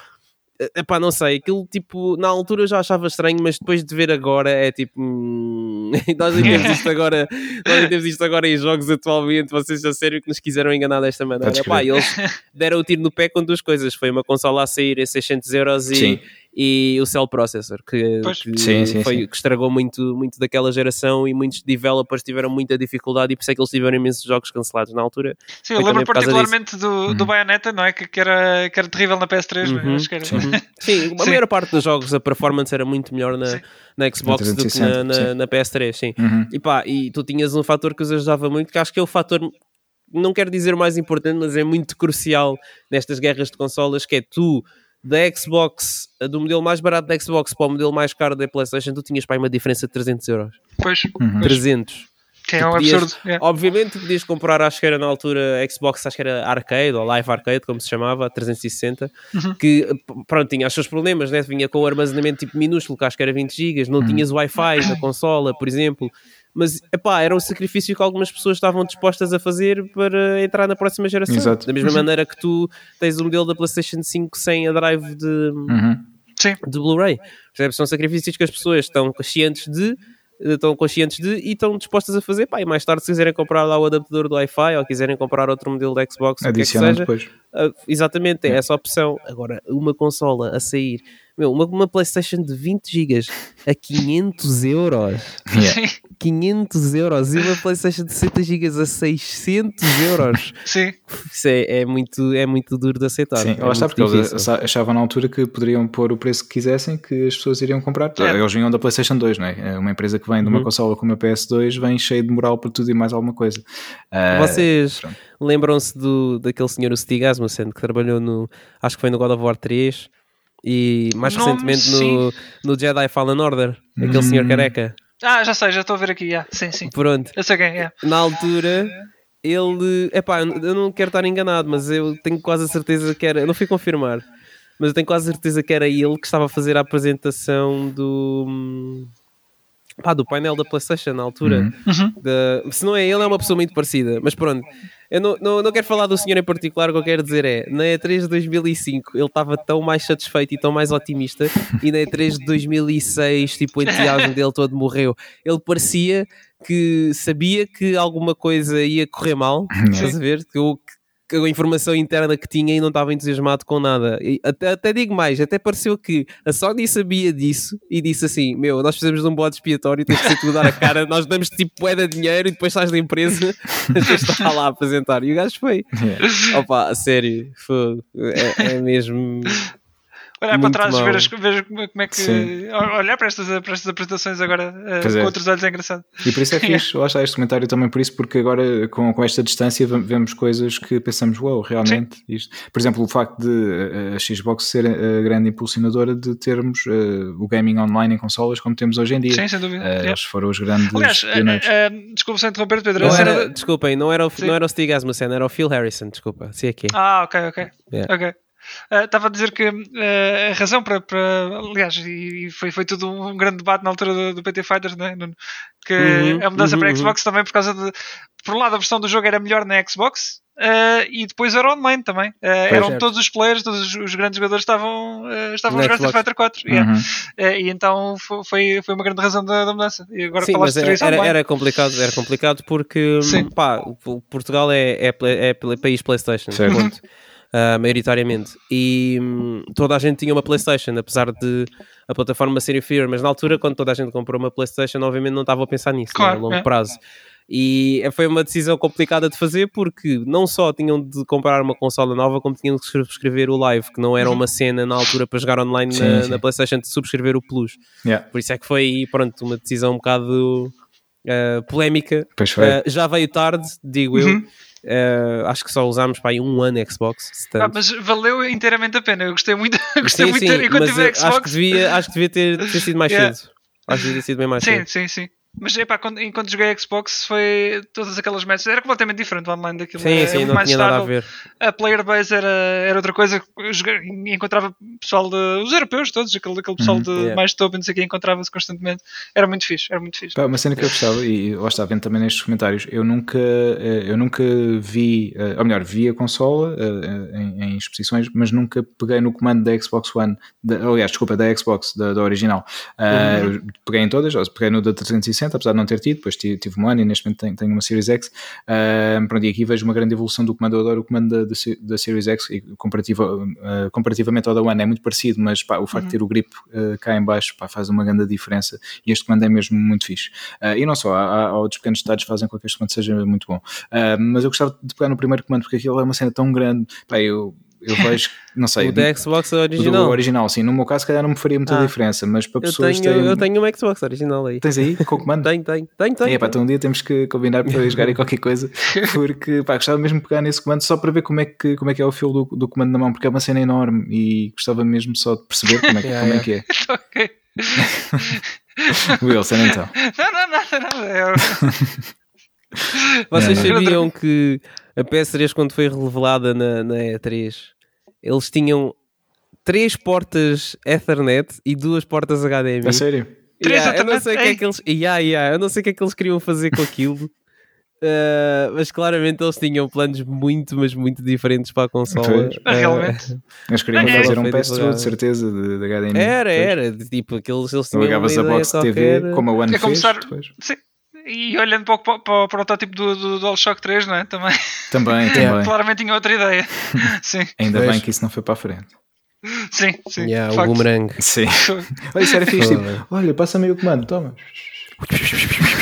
Epá, não sei, aquilo tipo, na altura eu já achava estranho, mas depois de ver agora é tipo. hum, *laughs* nós nem temos isto agora, nós nem temos isto agora em jogos atualmente, vocês a sério que nos quiseram enganar desta maneira. Epá, crer. eles deram o tiro no pé com duas coisas: foi uma consola a sair a 600 euros e. e o Cell Processor, que, Pois. que Sim, sim, foi, sim. que estragou muito, muito daquela geração e muitos developers tiveram muita dificuldade e por isso é que eles tiveram imensos jogos cancelados na altura. Sim, eu Foi lembro por causa particularmente do, do Bayonetta, não é? Que, que era, que era terrível na PS3, não é? Uhum, Acho que era. sim. *laughs* Sim, a Sim. maior parte dos jogos a performance era muito melhor na, Sim. na Xbox do que 360, na, na, sim. na PS3, sim. Uhum. E pá, e tu tinhas um fator que os ajudava muito, que acho que é o fator, não quero dizer o mais importante, mas é muito crucial nestas guerras de consolas, que é tu, da Xbox, do modelo mais barato da Xbox para o modelo mais caro da Playstation, tu tinhas pá, uma diferença de 300 euros. Pois, Uhum. 300. que é um podias- absurdo. é. Obviamente tu podias comprar, acho que era na altura Xbox, acho que era Arcade ou Live Arcade, como se chamava, 360, Uhum. que pronto, tinha os seus problemas, né? vinha com um armazenamento tipo minúsculo, que acho que era 20 GB, não tinhas Wi-Fi na consola, por exemplo. Mas epá, era um sacrifício que algumas pessoas estavam dispostas a fazer para entrar na próxima geração. Exato. Da mesma maneira que tu tens o modelo da PlayStation 5 sem a drive de, Uhum. De Blu-ray. São sacrifícios que as pessoas estão conscientes de estão conscientes de e estão dispostas a fazer pá, e mais tarde se quiserem comprar lá o adaptador do Wi-Fi ou quiserem comprar outro modelo da Xbox o que é que seja, depois. Ah, exatamente, é essa opção agora, uma consola a sair meu, uma, uma Playstation de 20 GB a 500 euros Yeah. 500 euros e uma Playstation de 60 GB a 600 euros Sim. isso é, é muito, é muito duro de aceitar Sim, é lá está, muito porque eles achavam na altura que poderiam pôr o preço que quisessem, que as pessoas iriam comprar. É. Eles vinham da PlayStation 2, não é? É Uma empresa que vem de uma Uhum. consola como a PS2 vem cheia de moral para tudo e mais alguma coisa. Ah, Vocês pronto. Lembram-se do, daquele senhor, o Stig Asmussen, que trabalhou no. Acho que foi no God of War 3 e mais Nome, recentemente no, no Jedi Fallen Order, aquele Hum. senhor careca. Ah, já sei, já estou a ver aqui. yeah. Sim, sim. Pronto, Eu sei quem é. na altura. Ele, epá, eu não quero estar enganado, mas eu tenho quase a certeza que era, eu não fui confirmar, mas eu tenho quase a certeza que era ele que estava a fazer a apresentação do, pá, do painel da PlayStation na altura. Uhum. Uhum. Da- se não é ele, é uma pessoa muito parecida. Mas pronto, eu não, não, não quero falar do senhor em particular. O que eu quero dizer é: na E3 de 2005 ele estava tão mais satisfeito e tão mais otimista, e na E3 de 2006, tipo, o entusiasmo dele todo morreu. Ele parecia que sabia que alguma coisa ia correr mal, estás a ver? Que, a informação interna que tinha e não estava entusiasmado com nada. E até, até digo mais, até pareceu que a Sony sabia disso e disse assim: Meu, nós de um bode expiatório, tens que ser tu dar a cara, nós damos tipo moeda de dinheiro e depois sais da empresa, tens de estar lá a apresentar. E o gajo foi. Yeah. *laughs* Opa, a sério, fogo. É, é mesmo. Olhar para trás, mau. ver, as- ver como como é que. Sim. Olhar para estas, para estas apresentações agora eh, Pois com é. outros olhos é engraçado. E por isso é *laughs* fixe, lá está este comentário também por isso, porque agora com, com esta distância ve- vemos coisas que pensamos, uau, realmente isto. Por exemplo, o facto de eh, a Xbox ser a grande impulsionadora de termos eh, o gaming online em consolas como temos hoje em dia. Sim, sem dúvida. Yeah. Eles foram os grandes Aliás, pioneiros. eh, desculpa só interromper, Pedro. Não era, da- desculpem, não era, o, Sim. não era o Stig Asmussen, era o Phil Harrison, desculpa. Se é que é. Ah, ok, ok. Yeah. Ok. Eh, Estava a dizer que eh, a razão para, para aliás, e e foi, foi tudo um grande debate na altura do, do PT Fighters, né? que Uhum, a mudança uhum, para a uhum. Xbox também por causa de, por um lado, a versão do jogo era melhor na Xbox eh, e depois era online também. Eram certo. todos os players, todos os, os grandes jogadores estavam, estavam a jogar Street. Fighter 4. yeah. Uhum. E então fo- foi, foi uma grande razão da, da mudança. E agora Sim, falaste mas era, era, era complicado, era complicado porque Sim. pá, o- Portugal é, é, é play- país PlayStation, Certo. Ah, maioritariamente. E hum, toda a gente tinha uma PlayStation, apesar de a plataforma ser inferior, mas na altura, quando toda a gente comprou uma PlayStation, obviamente não estava a pensar nisso, né, Claro, a longo é. prazo. E foi uma decisão complicada de fazer porque não só tinham de comprar uma consola nova, como tinham de subscrever o Live, que não era uma cena na altura para jogar online Sim, na, sim. na PlayStation de subscrever o Plus. Yeah. Por isso é que foi, pronto, uma decisão um bocado eh, polémica. Pois foi. Eh, já veio tarde, digo eu. Eh, acho que só usámos para aí um ano Xbox. Ah, mas valeu inteiramente a pena. Eu gostei muito, *laughs* gostei sim, muito sim, enquanto eu acho que Xbox. devia, acho que devia ter, ter sido mais *laughs* Yeah. cedo. Acho que devia ter sido bem mais Sim, cedo. sim, sim. Mas epá, quando, enquanto joguei Xbox foi todas aquelas matches, era completamente diferente o online daquilo. Sim, era sim, não mais tinha nada a estável. ver. A player base era, era outra coisa. Joguei- encontrava pessoal de. os europeus todos, aquele, aquele pessoal Uhum. de Yeah. mais top, não sei o que, encontrava-se constantemente. Era muito fixe, era muito fixe. Pá, uma cena que eu gostava, e lá está vendo também nestes comentários, eu nunca, eh, eu nunca vi, eh, ou melhor, vi a consola eh, em, em exposições, mas nunca peguei no comando da Xbox One, da, aliás, desculpa, da Xbox, da, da original. Eh, eu peguei em todas, peguei no da 360, apesar de não ter tido, depois tive, um ano e neste momento tenho, tenho uma Series X. Eh, pronto, e aqui vejo uma grande evolução do comando, eu adoro o comando da, da, Se- da Series X, e comparativa, eh, comparativamente ao da One é muito parecido, mas pá, o facto de ter o grip eh, cá em baixo pá, faz uma grande diferença e este comando é mesmo muito fixe. Ah, e não só, há, há, outros pequenos detalhes que fazem com que este comando seja muito bom. Mas eu gostava de pegar no primeiro comando porque aquilo é uma cena tão grande. Pá, eu, eu vejo, não sei, O da Xbox o do original. original, sim. No meu caso, se calhar não me faria muita Ah. diferença, mas para Eu pessoas tenho, têm- eu tenho um Xbox original aí. Tens aí com o comando? *laughs* Tenho, tenho, tenho, tenho. É, pá, então um dia temos que combinar para eu jogar em qualquer coisa, *laughs* porque pá, gostava mesmo de pegar nesse comando só para ver como é que, como é, que é o fio do, do comando na mão, porque é uma cena enorme e gostava mesmo só de perceber como é que, *laughs* Yeah, como é, que é. ok. Wilson, então. Não, não, nada, nada. *laughs* É- Vocês Não, não. sabiam que a PS3, quando foi revelada na, na E3, eles tinham três portas Ethernet e duas portas HDMI? A sério? Três Yeah, eu não Ethernet? sei o que é que eles. Yeah, yeah, eu não sei o que é que eles queriam fazer com aquilo. Uh, *laughs* mas claramente eles tinham planos muito, mas muito diferentes para a consola. Uh, realmente. Eles queriam É, fazer um foi pass-through, divulgado. de certeza, de, de HDMI. Era, era. de Tipo, aqueles eles tinham Ligavas a box de qualquer. TV, como a One É fez. começar- depois. E olhando para o, para o protótipo do, do DualShock 3, não é? Também. Também, *laughs* também. Claramente tinha outra ideia. *laughs* Sim, Ainda Pois. bem que isso não foi para a frente. sim, sim. Yeah, o facto. boomerang. Sim. *laughs* Olha, isso era fixe. Tipo, olha, passa-me aí o comando, toma.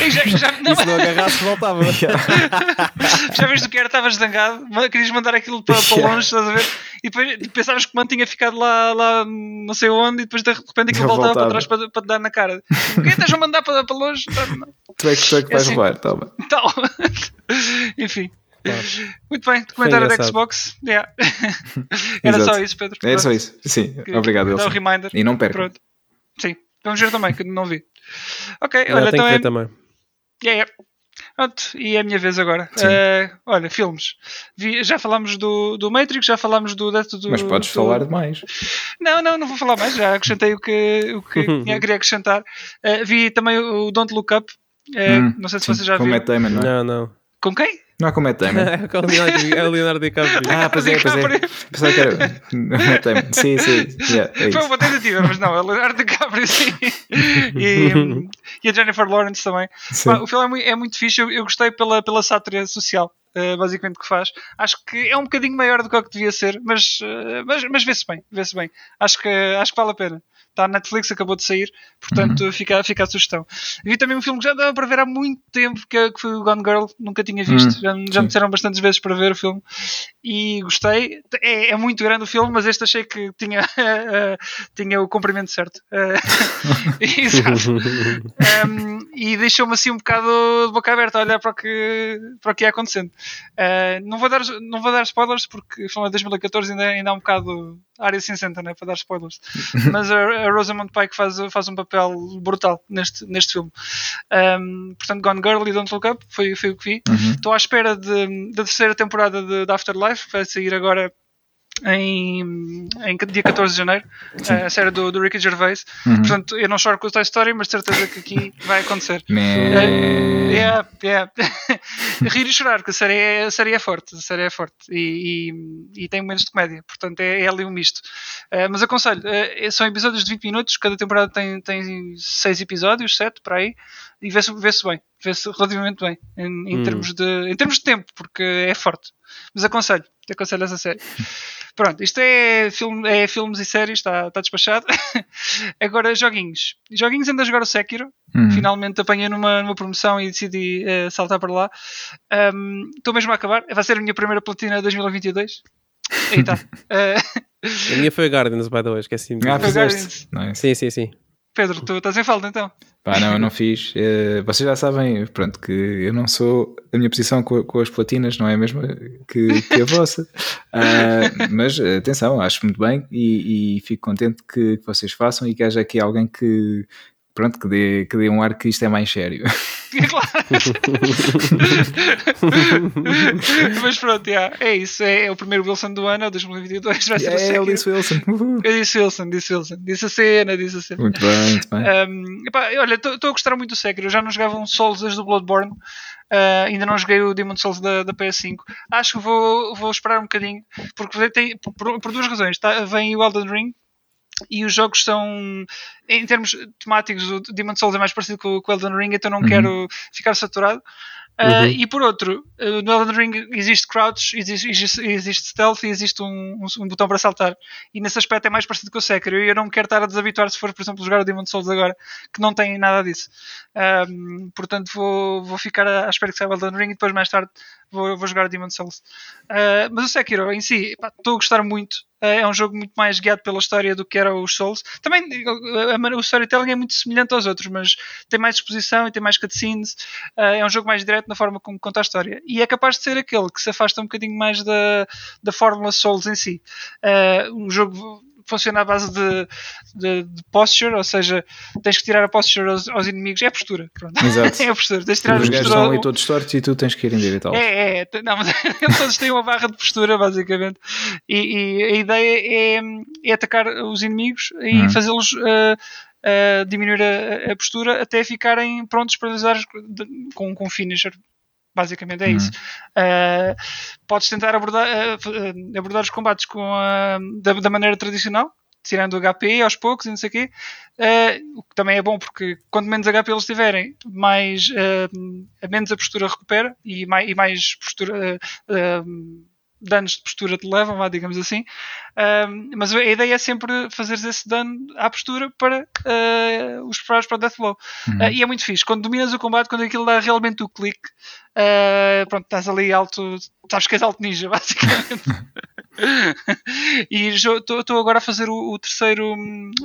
E já, já, não, E se não agarrasse, voltava. *laughs* já viste o que era? Estavas zangado, querias mandar aquilo para, para Yeah. longe, estás a ver? E depois pensavas que o comando tinha ficado lá, lá não sei onde, e depois de repente aquilo Não voltava, para voltava. trás para, para te dar na cara. O que estás a mandar para, para longe? Não, não. Tu é que, tu é que vais assim. levar, toma. Tal. *laughs* Enfim. Muito bem, comentário da. Xbox. Yeah. *laughs* Era Exato. só isso, Pedro. É só isso. Sim, obrigado, o Wilson. reminder. E não perca. Pronto. Sim, vamos ver também, que não vi. Ok, Eu olha, então é. também. Yeah, yeah. Pronto, e é a minha vez agora. Eh, olha, filmes. Vi- já falámos do, do Matrix, já falámos do Death do. Mas podes do- falar demais. Não, não, não vou falar mais. Já acrescentei o que, o que *laughs* tinha- queria acrescentar. Eh, vi também o Don't Look Up. Eh, Hum, não sei se sim, vocês já com viram. Matt Damon, não é? Não, não. Com quem? Não é com Matt Damon. É *laughs* com o Leonardo, é o Leonardo DiCaprio. Ah, pois é, pois é. Pensava que era Matt Damon. Sim, sim. Yeah, é Foi uma tentativa, mas não, é o Leonardo DiCaprio sim. *laughs* e, e a Jennifer Lawrence também. Pá, o filme é muito, é muito fixe, eu, eu gostei pela, pela sátira social. eh, basicamente que faz, acho que é um bocadinho maior do que o que devia ser, mas, eh, mas, mas vê-se bem, vê-se bem. Acho que, acho que vale a pena. Está na Netflix, acabou de sair, portanto fica, fica a sugestão. Vi também um filme que já dava para ver há muito tempo, que, que foi o Gone Girl, nunca tinha visto, Hum, já, me- já me disseram bastantes vezes para ver o filme e gostei. É, é muito grande o filme, mas este achei que tinha, *laughs* eh, tinha o comprimento certo. Eh, *laughs* *laughs* Exato. Um, e deixou-me assim um bocado de boca aberta a olhar para o que, para o que ia acontecendo. Uh, não, vou dar, não vou dar spoilers porque o filme é de 2014 ainda, ainda há um bocado área cinzenta né, para dar spoilers. *laughs* Mas a, a Rosamund Pike faz, faz um papel brutal neste, neste filme. Um, portanto, Gone Girl e Don't Look Up foi, foi o que vi. Uhum. Estou à espera de- da terceira temporada de, de Afterlife, que vai sair agora em, em dia 14 de janeiro, a série do, do Ricky Gervais. Uhum. Portanto, eu não choro com a Toy Story, mas certeza que aqui vai acontecer. *laughs* É, yeah, *laughs* yeah. Rir e chorar, porque a série é, a série é forte, a série é forte e, e, e tem momentos de comédia, portanto é, é ali um misto. Eh, mas aconselho, eh, são episódios de 20 minutos, cada temporada tem, tem 6 episódios, 7 para aí, e vê-se vê bem, vê-se relativamente bem em, em Hum. termos de, em termos de tempo, porque é forte. Mas aconselho, aconselho essa série. *laughs* Pronto, isto é, filme, é filmes e séries, está, está despachado. *laughs* Agora, joguinhos. Joguinhos ando a jogar o Sekiro. Hum. Finalmente apanhei numa, numa promoção e decidi eh, saltar para lá. Um, Estou mesmo a acabar. Vai ser a minha primeira platina de 2022. Aí está. Eh, A minha foi a Guardians, by the way, esqueci-me. Ah, fizeste. Nice. Sim, sim, sim. Pedro, tu estás em falta então? Pá, não, eu não fiz. Eh, vocês já sabem, pronto, que eu não sou. A minha posição com, com as platinas não é a mesma que, que a vossa. *laughs* Ah, mas atenção, acho muito bem e, e fico contente que, que vocês façam e que haja aqui alguém que. Pronto, que dê, que dê um ar que isto é mais sério. *laughs* Claro. Mas pronto, yeah, é isso. É, é o primeiro Wilson do ano, é o 2022. Vai ser o É, Sekiro. Alice Wilson. Uhul. Eu disse Wilson, disse Wilson. Disse a cena, disse a cena. Muito bem, muito bem. Um, epá, olha, estou a gostar muito do Sekiro. Eu já não jogava um Souls desde o Bloodborne. Uh, ainda não joguei o Demon Souls da, da PS5. Acho que vou, vou esperar um bocadinho. Porque tem, por, por duas razões. Tá? Vem o Elden Ring. E os jogos são, em termos temáticos, o Demon Souls é mais parecido com, o Elden Ring, então não Uhum. quero ficar saturado. Uh, Uhum. E por outro, uh, no Elden Ring existe crouch, existe, existe, existe stealth e existe um, um, um botão para saltar. E nesse aspecto é mais parecido com o Sekiro. E eu não quero estar a desabituar se for, por exemplo, jogar o Demon Souls agora, que não tem nada disso. Um, portanto, vou, vou ficar à à espera que saia o Elden Ring e depois mais tarde vou, vou jogar o Demon Souls. Uh, mas o Sekiro em si, estou a gostar muito. Uh, é um jogo muito mais guiado pela história do que era os Souls. Também uh, a man- o storytelling é muito semelhante aos outros, mas tem mais exposição e tem mais cutscenes. Uh, é um jogo mais direto na forma como conta a história. E é capaz de ser aquele que se afasta um bocadinho mais da, da fórmula Souls em si. O jogo funciona à base de, de, de posture, ou seja, tens que tirar a posture aos, aos inimigos. É a postura. Pronto. Exato. *laughs* é a postura. Tens de tirar Os gajos estão ali todos tortos e tu tens que ir endireitá-los. é, é, não, mas *laughs* todos têm uma barra de postura, basicamente. E, e a ideia é, é atacar os inimigos e Uhum. fazê-los uh, uh, diminuir a, a postura até ficarem prontos para usar com, com finisher. Basicamente é Uhum. isso. Uh, podes tentar abordar, uh, abordar os combates com a, da, da maneira tradicional, tirando o HP aos poucos e não sei o quê. Uh, o que também é bom porque quanto menos HP eles tiverem, mais a menos a postura recupera e mais, e mais postura, danos de postura te levam, vá, digamos assim. Um, mas a ideia é sempre fazeres esse dano à postura para uh, os preparares para o Deathblow. Uhum. Uh, e é muito fixe. Quando dominas o combate, quando aquilo dá realmente o clique, uh, pronto, estás ali alto, sabes que és alto ninja, *laughs* basicamente. *laughs* e estou agora a fazer o, o terceiro,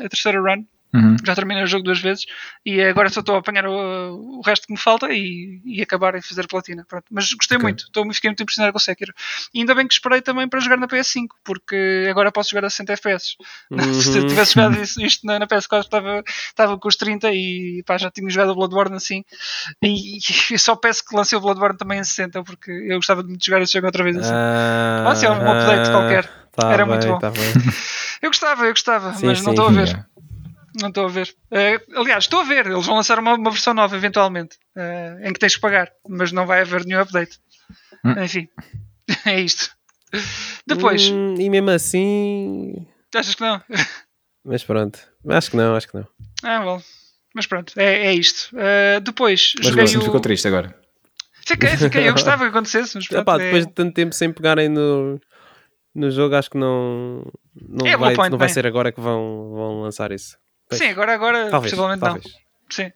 a terceira run. Uhum. Já terminei o jogo duas vezes e agora só estou a apanhar o, o resto que me falta e, e acabar em fazer platina. Pronto. Mas gostei Ok. muito, estou, fiquei muito impressionado com o Sekiro. E ainda bem que esperei também para jogar na PS5, porque agora posso jogar a 60 FPS. *laughs* Se eu Uhum. tivesse jogado isso- isto na, na PS4 estava, estava com os 30 e pá, já tinha jogado o Bloodborne assim. E, e só peço que lancei o Bloodborne também em 60, porque eu gostava de jogar esse jogo outra vez assim. Ah, Ah, se é um update qualquer. tá Era bem, muito bom. tá. *laughs* Eu gostava, eu gostava, Sim, mas sim. não estou a ver. Não estou a ver. Eh, aliás, estou a ver. Eles vão lançar uma, uma versão nova eventualmente eh, em que tens que pagar, mas não vai haver nenhum update. Hum. Enfim, *laughs* é isto. Depois, Hum, e mesmo assim. achas que não? Mas pronto. Acho que não, acho que não. Ah, bom. Mas pronto, é, é isto. Eh, depois, Mas joguei o... ficou triste agora. Fiquei, fiquei. Eu gostava que acontecesse, mas *laughs* pronto, Epá, é- depois de tanto tempo sem pegarem no, no jogo, acho que não, não, É, vai, não vai bem. ser agora que vão, vão lançar isso. Sim, agora, agora Talvez, possivelmente talvez. não. Sim.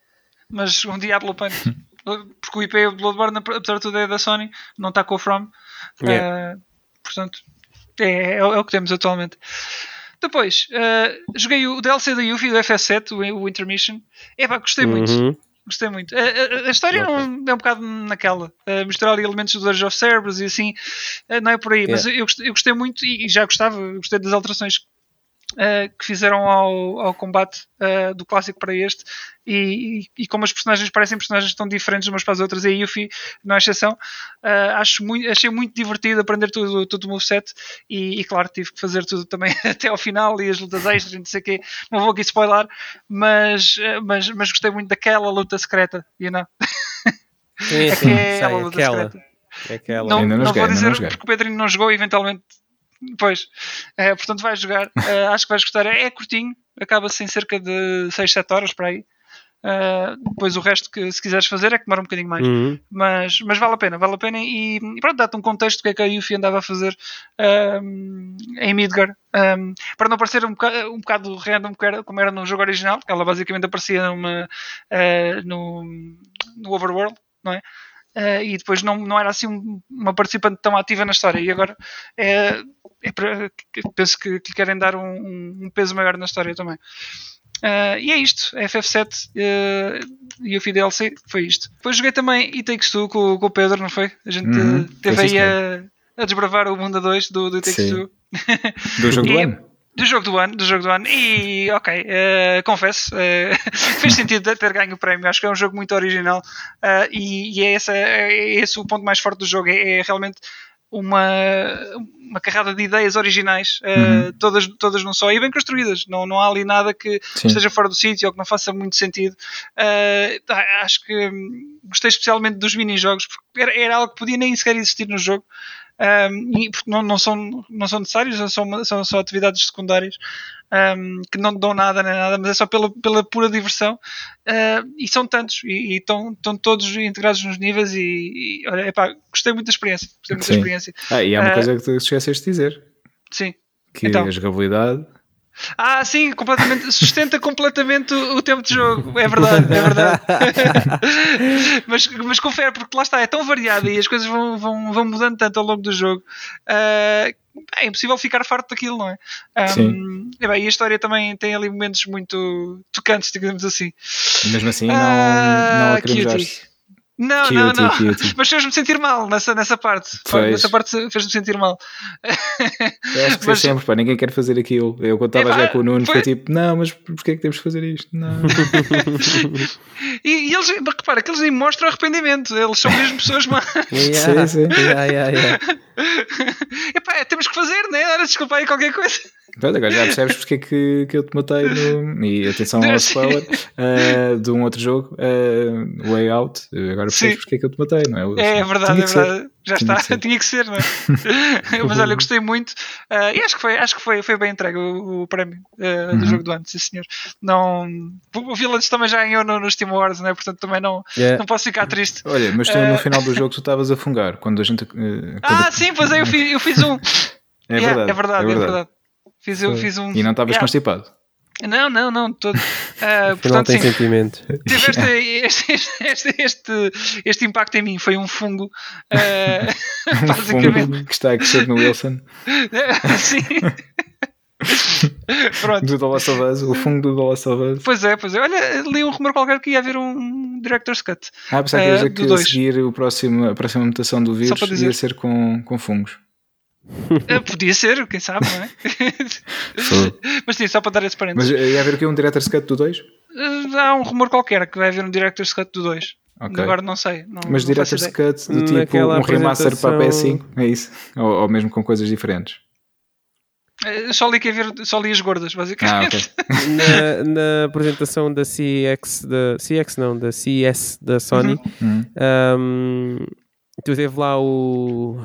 Mas um dia há. *laughs* Porque o IP Bloodborne, apesar de tudo, é da Sony, não está com o From. Yeah. Eh, portanto, é, é, o é o que temos atualmente. Depois, eh, joguei o DLC da Yuffie do FS7, o, o Intermission. Epá, gostei muito. Uhum. Gostei muito. A, a- a história Ok. não, é um bocado naquela. Uh, misturar ali elementos do Age of Cerberus e assim. uh, não é por aí. Mas eu gostei, eu gostei muito e, e já gostava. Gostei das alterações uh, que fizeram ao, ao combate uh, do clássico para este. E, e, e como as personagens parecem personagens tão diferentes umas para as outras, e a Yuffie não é exceção. Uh, acho muito, achei muito divertido aprender tudo, tudo o moveset. E, e claro, tive que fazer tudo também *laughs* até ao final e as lutas extras e não sei o quê. Não vou aqui spoiler, mas, mas, mas gostei muito daquela luta secreta, you know? Sim, *laughs* sim, Aquela sei, luta aquela. secreta. aquela. Não, não não joguei, vou dizer não porque o Pedrinho não jogou, eventualmente. Pois, Eh, portanto, vai jogar. *laughs* Eh, acho que vais gostar. É, é curtinho, acaba-se em cerca de 6, 7 horas para aí. Uh, depois o resto que se quiseres fazer é que demora um bocadinho mais. Uhum. Mas, mas vale a pena, vale a pena e, e pronto, dá-te um contexto do que é que a Yuffie andava a fazer um, em Midgar. Um, para não parecer um bocado, um bocado random como era no jogo original, porque ela basicamente aparecia numa, uh, no, no Overworld, não é? Uh, e depois não, não era assim uma participante tão ativa na história. E agora é, é para, penso que, que querem dar um, um, peso maior na história também. Uh, e é isto, FF7 uh, e o FDLC foi isto. Depois joguei também It Takes Two com, com o Pedro, não foi? A gente uhum, teve aí a, a, desbravar o mundo a dois do, do Takes Two. Do jogo *laughs* do ano? Do jogo do ano, do jogo do ano. E ok, uh, confesso, uh, *laughs* fez sentido ter ganho o prémio. Acho que é um jogo muito original uh, e, e, é, essa, é esse o ponto mais forte do jogo. É, é realmente uma, uma carrada de ideias originais, uh, uhum. todas, todas não só, e bem construídas. Não, não há ali nada que Sim. esteja fora do sítio ou que não faça muito sentido. Uh, acho que hum, gostei especialmente dos mini-jogos, porque era, era algo que podia nem sequer existir no jogo. Um, e não, não, são, não são necessários, são, são só atividades secundárias um, que não dão nada nem nada, mas é só pela, pela pura diversão. Uh, e são tantos, e, estão, estão todos integrados nos níveis. E, e olha, epá, gostei muito da experiência. Gostei muito da experiência. Ah, e há uma uh, coisa que tu esqueceste de dizer: sim. que então, a jogabilidade ah, sim, completamente, sustenta completamente o, o tempo de jogo. É verdade, é verdade. *laughs* mas, mas confere, porque lá está, é tão variado e as coisas vão, vão, vão mudando tanto ao longo do jogo. Uh, é impossível ficar farto daquilo, não é? Um, sim. E, bem, e a história também tem ali momentos muito tocantes, digamos assim. Mesmo assim, não, uh, não não, cute, não, não. Cute. Mas fez-me sentir mal nessa, nessa parte. Fez. Nessa parte fez-me sentir mal. Eu acho que mas... sempre, pá, ninguém quer fazer aquilo. Eu quando estava já com o Nuno, foi... foi tipo, não, mas porquê é que temos que fazer isto? Não. *laughs* e, e, eles, repara, que eles nem mostram arrependimento. Eles são mesmo pessoas más. *laughs* Yeah. Sim, sim. Yeah, yeah, yeah. *laughs* Epá, temos que fazer, né? Ora, desculpa aí qualquer coisa. Pronto, agora já percebes porque é que, que eu te matei no... e atenção ao spoiler uh, de um outro jogo, uh, Way Out. Agora percebes porque é que eu te matei, não é? É, é verdade, é verdade. Já tinha está, que tinha que ser, não é? *laughs* Mas olha, gostei muito uh, e acho que foi, acho que foi, foi bem entregue o, o prémio uh, do uhum. jogo do ano, sim senhor. Não, o Village também já ganhou no, no Steam Awards, né? portanto também não, yeah. não posso ficar triste. Olha, mas tu no final do *laughs* jogo tu estavas a fungar quando a gente. Quando ah, sim, pois é, eu fiz, eu fiz um. É, yeah, verdade, é verdade, é verdade. É verdade. Fiz, eu fiz um. E não estavas yeah. constipado? Não, não, não. Todo, uh, *laughs* portanto, não tem sim, sentimento. Tive *laughs* este, este, este, este, impacto em mim. Foi um fungo. Uh, *laughs* um basicamente. Fungo que está a crescer no Wilson. sim. Pronto. Do The Last of Us, o fungo do The Last of Us. Pois é, pois é. Olha, li um rumor qualquer que ia haver um Director's Cut. Ah, pensava que, uh, que a seguir o próximo, a próxima mutação do vírus ia ser com, com fungos. Eh, podia ser, quem sabe, não é? *laughs* Mas sim, só para dar esse parênteses. Mas ia haver o quê? Um Director's Cut do 2? Uh, há um rumor qualquer que vai haver um Director's Cut do 2. Okay. Agora não sei. Não, Mas Director's Cut do tipo Naquela um remaster para a PS5? É isso? Ou, ou mesmo com coisas diferentes? Eh, só li, que ver, só li as gordas, basicamente. Ah, okay. *laughs* na, na, apresentação da CX, da CX não, da CES da Sony, uhum. um, tu teve lá o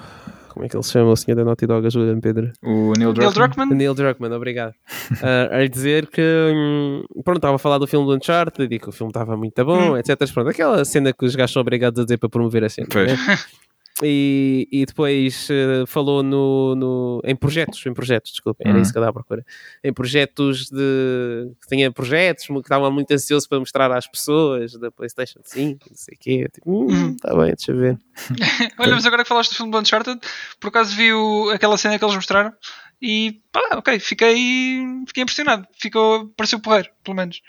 como é que ele se chama, o senhor da Naughty Dog? Ajuda-me, Pedro. O Neil Druckmann. Neil Druckmann, Neil Druckmann obrigado. uh, *laughs* a dizer que, hum, pronto, estava a falar do filme do Uncharted e que o filme estava muito bom, hum. etc. Pronto, aquela cena que os gajos são obrigados a dizer para promover a cena. Né? *laughs* E, e depois uh, falou no, no, em projetos, em projetos, desculpa, era uhum. isso que eu dava à procura. Em projetos de. que tinha projetos que estava muito ansioso para mostrar às pessoas da PlayStation 5, não sei o quê. Tipo, hum, uhum. tá bem, deixa eu ver. *laughs* Olha, mas agora que falaste do filme do Uncharted, por acaso vi o, aquela cena que eles mostraram e pá, ok, fiquei, fiquei impressionado. Ficou, pareceu porrer, pelo menos.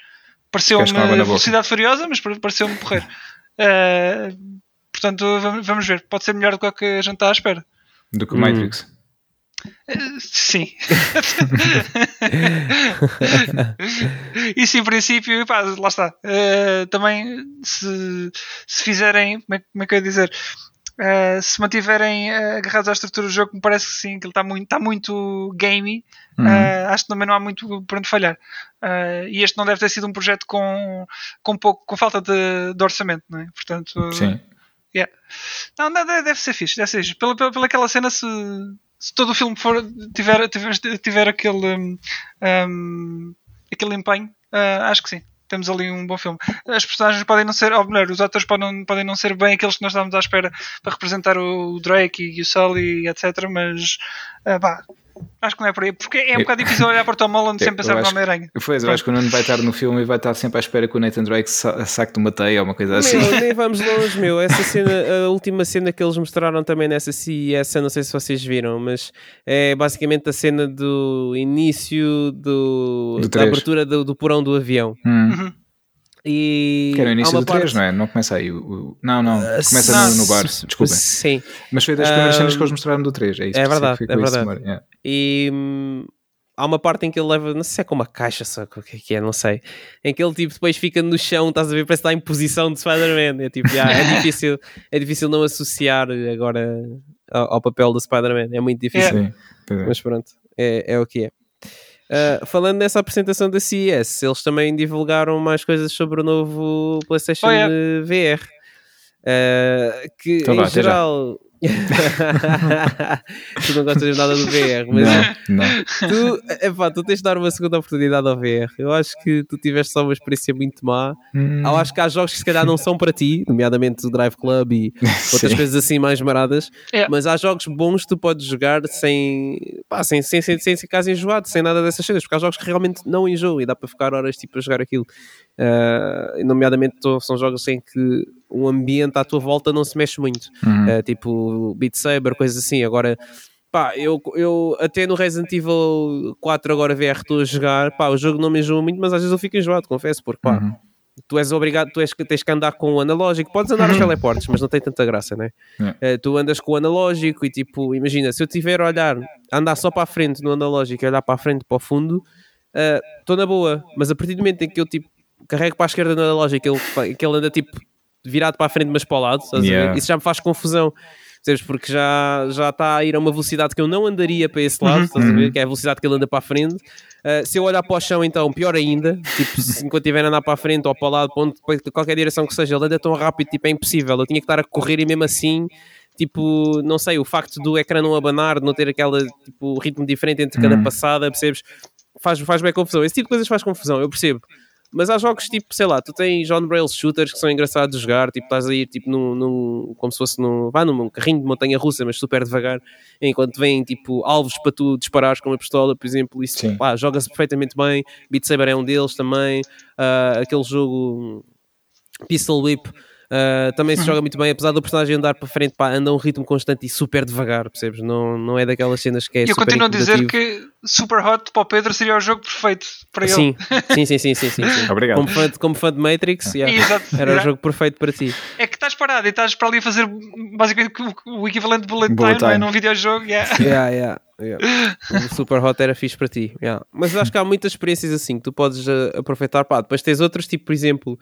Pareceu-me velocidade furiosa, mas pareceu-me porrer. Uh, *laughs* Portanto, vamos ver. Pode ser melhor do que o que a gente está à espera. Do que o Matrix. Uh, sim. *laughs* Isso em princípio, pá, lá está. Uh, também se, se fizerem, como é, como é que eu ia dizer? Uh, se mantiverem agarrados à estrutura do jogo, me parece que sim, que ele está muito, está muito gamey. Uhum. acho que também não há muito para onde falhar. e este não deve ter sido um projeto com, com, pouco, com falta de, de orçamento, não é? Portanto, sim. Yeah. Não, deve ser fixe, deve ser fixe. Pela, pela, pela aquela cena, se, se todo o filme for, tiver, tiver, tiver aquele, um, aquele empenho, uh, acho que sim. temos ali um bom filme. As personagens podem não ser, ou melhor, os atores podem, podem não ser bem aqueles que nós estávamos à espera para representar o Drake e o Sully, etc. Mas, uh, pá, Acho que não é por aí, porque é um bocado difícil olhar para o Tom Holland sem pensar no Homem-Aranha. Pois, eu acho que o Nuno vai estar no filme e vai estar sempre à espera que o Nathan Drake saque de uma teia ou uma coisa assim. Meu, nem vamos *laughs* longe, meu. Essa cena, a última cena que eles mostraram também nessa CES, não sei se vocês viram, mas é basicamente a cena do início do, Do da abertura do, do porão do avião. Hum. Uhum. E Que era o início do 3, parte- não é? Não começa aí. o- o- Não, não. Começa Ah, no, no bar. Desculpem. Sim. Mas foi das primeiras Ah, cenas que eles mostraram do 3. É isso. é isso verdade, é isso de verdade. memória, yeah. E hum, há uma parte em que ele leva, não sei se é com uma caixa, só o que é que é, não sei. Em que ele tipo, depois fica no chão, estás a ver, parece que está em posição de Spider-Man. É tipo, já, é, difícil, é difícil não associar agora ao, ao papel do Spider-Man. É muito difícil. Sim, pois é. Mas pronto, é, é o que é. Ah, falando nessa apresentação da CES, eles também divulgaram mais coisas sobre o novo PlayStation Oh, yeah. eh, VR. Ah, que Então em geral. *laughs* tu não gostas de nada do VR, mas Não, não. tu, epá, tu tens de dar uma segunda oportunidade ao VR. Eu acho que tu tiveste só uma experiência muito má. Hum, Eu acho que há jogos que se calhar não são para ti, nomeadamente o Drive Club e *laughs* outras sim. coisas assim mais maradas, É. mas há jogos bons que tu podes jogar sem, pá, sem, sem, sem, sem ficar enjoado, sem nada dessas coisas, porque há jogos que realmente não enjoam e dá para ficar horas tipo, a jogar aquilo. E nomeadamente são jogos em que o ambiente à tua volta não se mexe muito, Uhum. Ah, tipo Beat Saber, coisas assim. Agora, pá, eu, eu até no Resident Evil 4 agora VR estou a jogar, pá, o jogo não me enjoa muito, mas às vezes eu fico enjoado, confesso, porque pá, Uhum. tu és obrigado, tu és, que- tens que andar com o analógico, podes andar aos teleportes, mas não tem tanta graça, né? É. Eh, tu andas com o analógico e tipo, imagina, se eu tiver a olhar, andar só para a frente no analógico e olhar para a frente para o fundo, estou na boa, mas a partir do momento em que eu tipo carrego para a esquerda no analógico, ele, ele anda tipo virado para a frente, mas para o lado? Yeah. isso já me faz confusão. Percebes? Porque já, já está a ir a uma velocidade que eu não andaria para esse lado, a ver? Que é a velocidade que ele anda para a frente. Uh, se eu olhar para o chão, então, pior ainda. Tipo, se *laughs* enquanto estiver a andar para a frente ou para o lado, para qualquer direção que seja, ele anda tão rápido, tipo, é impossível. Eu tinha que estar a correr e mesmo assim, tipo, não sei, o facto do ecrã não abanar, de não ter aquele tipo, ritmo diferente entre cada Hum. passada, percebes? Faz, faz bem confusão. Esse tipo de coisas faz confusão, eu percebo. Mas há jogos tipo, sei lá, tu tens on-rail shooters que são engraçados de jogar, tipo, estás a ir tipo num, num como se fosse num, vá num carrinho de montanha russa, mas super devagar, enquanto vêm tipo alvos para tu disparares com uma pistola, por exemplo, isso joga-se perfeitamente bem. Beat Saber é um deles também. Ah, aquele jogo Pistol Whip ah, também se joga muito bem, apesar do personagem andar para frente, pá, anda a um ritmo constante e super devagar, percebes? Não, não é daquelas cenas que é E eu super continuo a dizer que Super Hot para o Pedro seria o jogo perfeito para ele. Sim, sim, sim, sim, sim, sim, sim. *laughs* Obrigado. Como fã, de, como fã de Matrix, *laughs* yeah, Exato. era o Yeah. jogo perfeito para ti. É que estás parado e estás para ali a fazer basicamente o, o equivalente de bullet, Bullet time, é? time. num videojogo. yeah. Yeah, yeah, yeah. *laughs* O Super Hot era fixe para ti. yeah. Mas acho que há muitas experiências assim que tu podes uh, aproveitar. Pá, depois tens outros, tipo, por exemplo,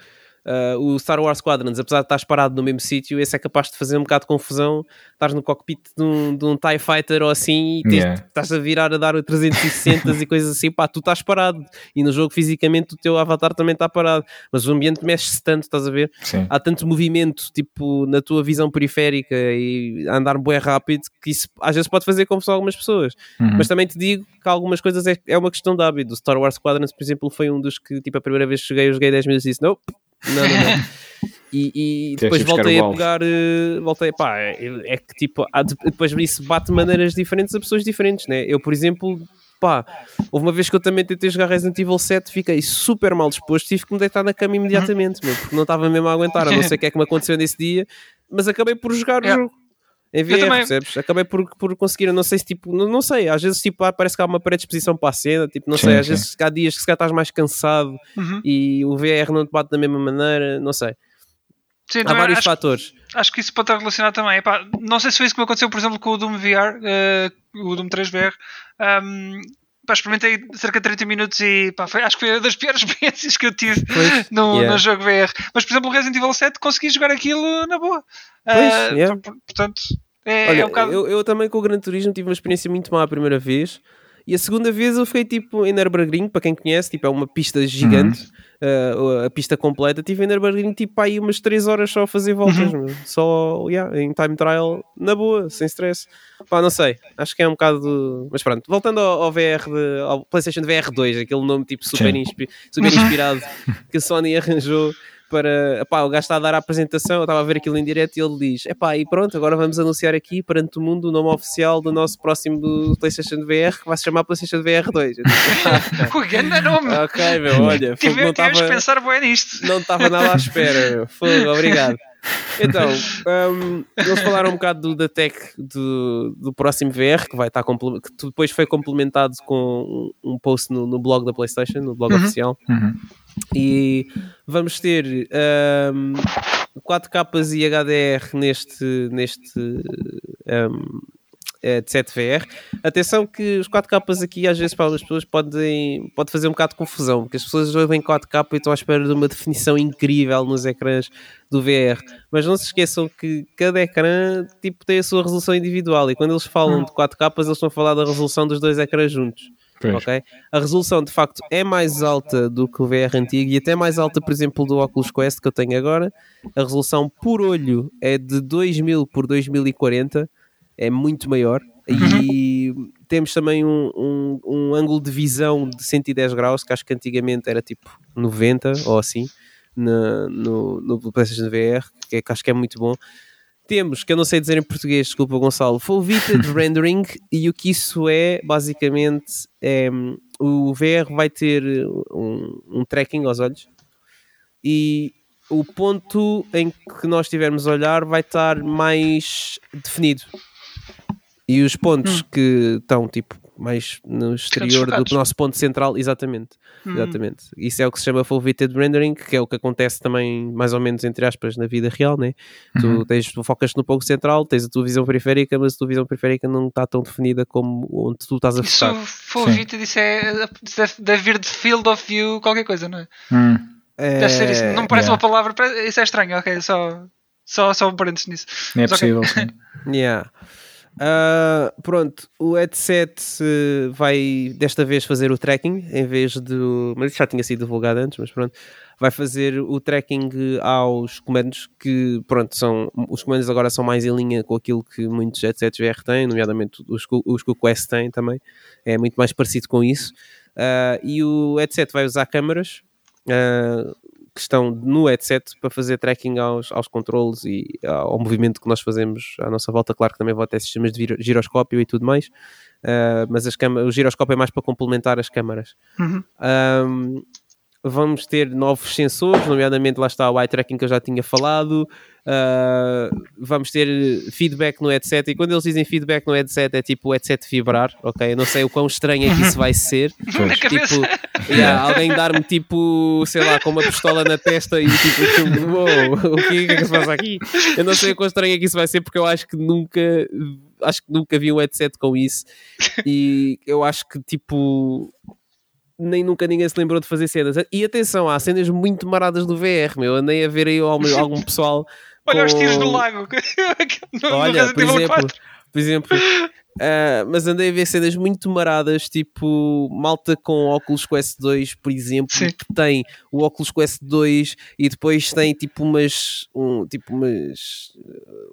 uh, o Star Wars Squadrons, apesar de estás parado no mesmo sítio, esse é capaz de fazer um bocado de confusão. Estás no cockpit de um, de um TIE Fighter ou assim e tens- Yeah. estás a virar a dar o 360 e coisas assim. Pá, tu estás parado. E no jogo, fisicamente, o teu avatar também está parado. Mas o ambiente mexe-se tanto, estás a ver? Sim. há tanto movimento tipo na tua visão periférica e andar bué rápido que isso às vezes pode fazer confusão a algumas pessoas Uhum. mas também te digo que algumas coisas é, é uma questão de hábito o Star Wars Squadrons por exemplo foi um dos que tipo a primeira vez que joguei eu joguei 10 minutos e disse nope, não, não, não *laughs* e, e depois voltei a pegar eh, voltei, pá, é, é que tipo há de- depois isso bate de maneiras diferentes a pessoas diferentes, né? eu por exemplo pá, houve uma vez que eu também tentei jogar Resident Evil 7, fiquei super mal disposto, tive que me deitar na cama imediatamente, meu, porque não estava mesmo a aguentar, a não sei o que é que me aconteceu nesse dia, mas acabei por jogar o Yeah. jogo. Em VR, também. percebes? Acabei por, por conseguir, não sei se tipo, não, não sei, às vezes tipo, há- parece que há uma predisposição para a cena, tipo, não Sim, sei, às sim. vezes há dias que se calhar estás mais cansado Uhum. e o VR não te bate da mesma maneira, não sei. Sim, Há vários acho, fatores. acho que isso pode estar relacionado também. Epá, não sei se foi isso que me aconteceu, por exemplo, com o Doom VR, eh, o Doom 3 VR. Um, pá, experimentei cerca de 30 minutos e pá, foi- acho que foi uma das piores *laughs* experiências que eu tive Pois, no, yeah. no jogo VR. Mas, por exemplo, o Resident Evil 7 consegui jogar aquilo na boa. Pois, Ah, yeah. por- Portanto, é, Olha, é um bocado. eu, eu também com o Gran Turismo tive uma experiência muito má a primeira vez E a segunda vez eu fiquei tipo em Nürburgring, para quem conhece, tipo, é uma pista gigante, uh, a pista completa. Tive em Nürburgring tipo aí umas 3 horas só a fazer voltas, meu. só yeah, em time trial, na boa, sem stress. Pá, não sei, acho que é um bocado. Mas pronto, voltando ao, ao VR, de, ao PlayStation VR 2, aquele nome tipo super, inspi- super inspirado que a Sony *laughs* arranjou para epá, o gajo está a dar a apresentação, eu estava a ver aquilo em direto e ele diz: Epá, e pronto, agora vamos anunciar aqui perante o mundo o nome oficial do nosso próximo PlayStation VR que vai se chamar PlayStation VR 2. Eu disse, *laughs* O grande nome! "Ah, ok, meu, olha, Tive não estava pensar bem nisto. não estava nada à espera, meu. Fogo, obrigado. Então, hum, eles falaram um bocado do, da tech do, do próximo VR, que vai estar que depois foi complementado com um, um post no, no blog da PlayStation, no blog Uhum. oficial. Uhum. E vamos ter hum, 4 capas e HDR neste, neste hum, headset VR. Atenção que os 4 capas aqui às vezes para algumas pessoas podem pode fazer um bocado de confusão, porque as pessoas ouvem 4 k e estão à espera de uma definição incrível nos ecrãs do VR. Mas não se esqueçam que cada ecrã tipo, tem a sua resolução individual e quando eles falam de 4 capas eles estão a falar da resolução dos dois ecrãs juntos. Pois. Ok? A resolução de facto é mais alta do que o VR antigo e até mais alta, por exemplo, do Oculus Quest que eu tenho agora. A resolução por olho é de 2000 por 2040, é muito maior. E temos também um, um, um ângulo de visão de 110 graus, que acho que antigamente era tipo 90 ou assim, na- no, no PlayStation VR, que, é, que acho que é muito bom. Temos, que eu não sei dizer em português, desculpa Gonçalo, Foveated *laughs* Rendering, e o que isso é, basicamente, é, o VR vai ter um, um tracking aos olhos e o ponto em que nós estivermos a olhar vai estar mais definido. E os pontos que estão tipo mais no exterior do nosso ponto central, exatamente. Hum. Exatamente. Isso é o que se chama foveated rendering, que é o que acontece também, mais ou menos, entre aspas, na vida real, né? Uhum. Tu, tens, tu focas no ponto central, tens a tua visão periférica, mas a tua visão periférica não está tão definida como onde tu estás a Isso focar. for Vita, isso é. isso deve, deve vir de field of view, qualquer coisa, não é? Hum. Deve ser isso. Não me parece yeah. uma palavra. Isso é estranho, ok. Só, só, só um parênteses nisso. Nem é Mas possível, sim. *laughs* Yeah. Ah, pronto, o headset eh, vai desta vez fazer o tracking em vez do. Mas isso já tinha sido divulgado antes, mas pronto. Vai fazer o tracking aos comandos que, pronto, são. Os comandos agora são mais em linha com aquilo que muitos headsets VR têm, nomeadamente os, os que o Quest tem também. É muito mais parecido com isso. Ah, e o headset vai usar câmaras. Ah, que estão no headset para fazer tracking aos, aos controles e ao movimento que nós fazemos à nossa volta. Claro que também vão ter sistemas de giro- giroscópio e tudo mais, ah, mas as câma- o giroscópio é mais para complementar as câmaras. Uhum. Ahm, vamos ter novos sensores, nomeadamente lá está o eye tracking que eu já tinha falado. Ah, vamos ter feedback no headset. E quando eles dizem feedback no headset, é tipo o headset vibrar, ok? Eu não sei o quão estranho é que isso vai ser. *laughs* Tipo, yeah, alguém dar-me tipo, sei lá, com uma pistola na testa e tipo, *laughs* aquilo, uou, o que é que se passa aqui? Eu não sei o quão estranho é que isso vai ser porque eu acho que nunca acho que nunca vi um headset com isso e eu acho que tipo nem nunca ninguém se lembrou de fazer cenas. E atenção, há cenas muito maradas do VR, meu. Andei a ver aí algum, pessoal. *laughs* Olha os com- tiros no lago. no, *laughs* no Olha, Resident por exemplo, 4. por exemplo, ah, mas andei a ver cenas muito maradas, tipo malta com óculos Quest 2, por exemplo, Sim. que tem o óculos Quest 2 e depois tem tipo umas, um, tipo umas,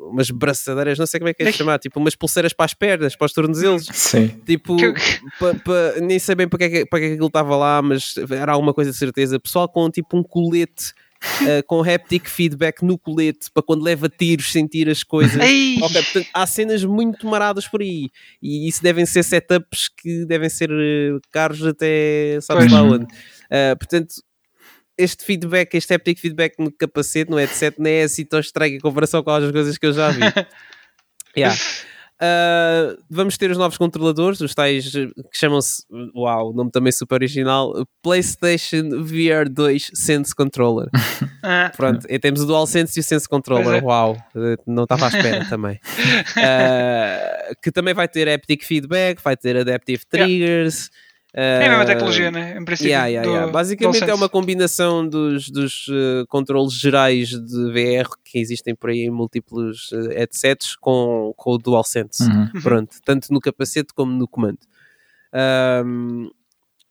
umas braçadeiras, não sei como é que é de chamar, tipo umas pulseiras para as pernas, para os tornozelos. Sim. Tipo, Que- pa- pa- nem sei bem para que, é que- para que é que aquilo estava lá, mas era alguma coisa de certeza. Pessoal com tipo um colete ah, com haptic feedback no colete para quando leva tiros sentir as coisas. Ei! Ok, portanto, há cenas muito maradas por aí e isso devem ser setups que devem ser eh, caros até sabes lá onde. Ah, portanto, este feedback, este haptic feedback no capacete, no headset, não é assim tão estranho em comparação com as coisas que eu já vi. *laughs* Yeah. Ah, vamos ter os novos controladores, os tais eh, que chamam-se, uau, o nome também super original, PlayStation VR 2 Sense Controller. *laughs* Ah, Pronto, e temos o DualSense e o Sense Controller. É. Uau, eh, não estava à espera *laughs* também. Ah, que também vai ter haptic feedback, vai ter adaptive triggers. É a mesma ah, tecnologia, né? Em princípio. Yeah, yeah, do- yeah. Basicamente é uma combinação dos, dos eh, controles gerais de VR que existem por aí em múltiplos eh, headsets com, com o DualSense. Uhum. Pronto, tanto no capacete como no comando. Um,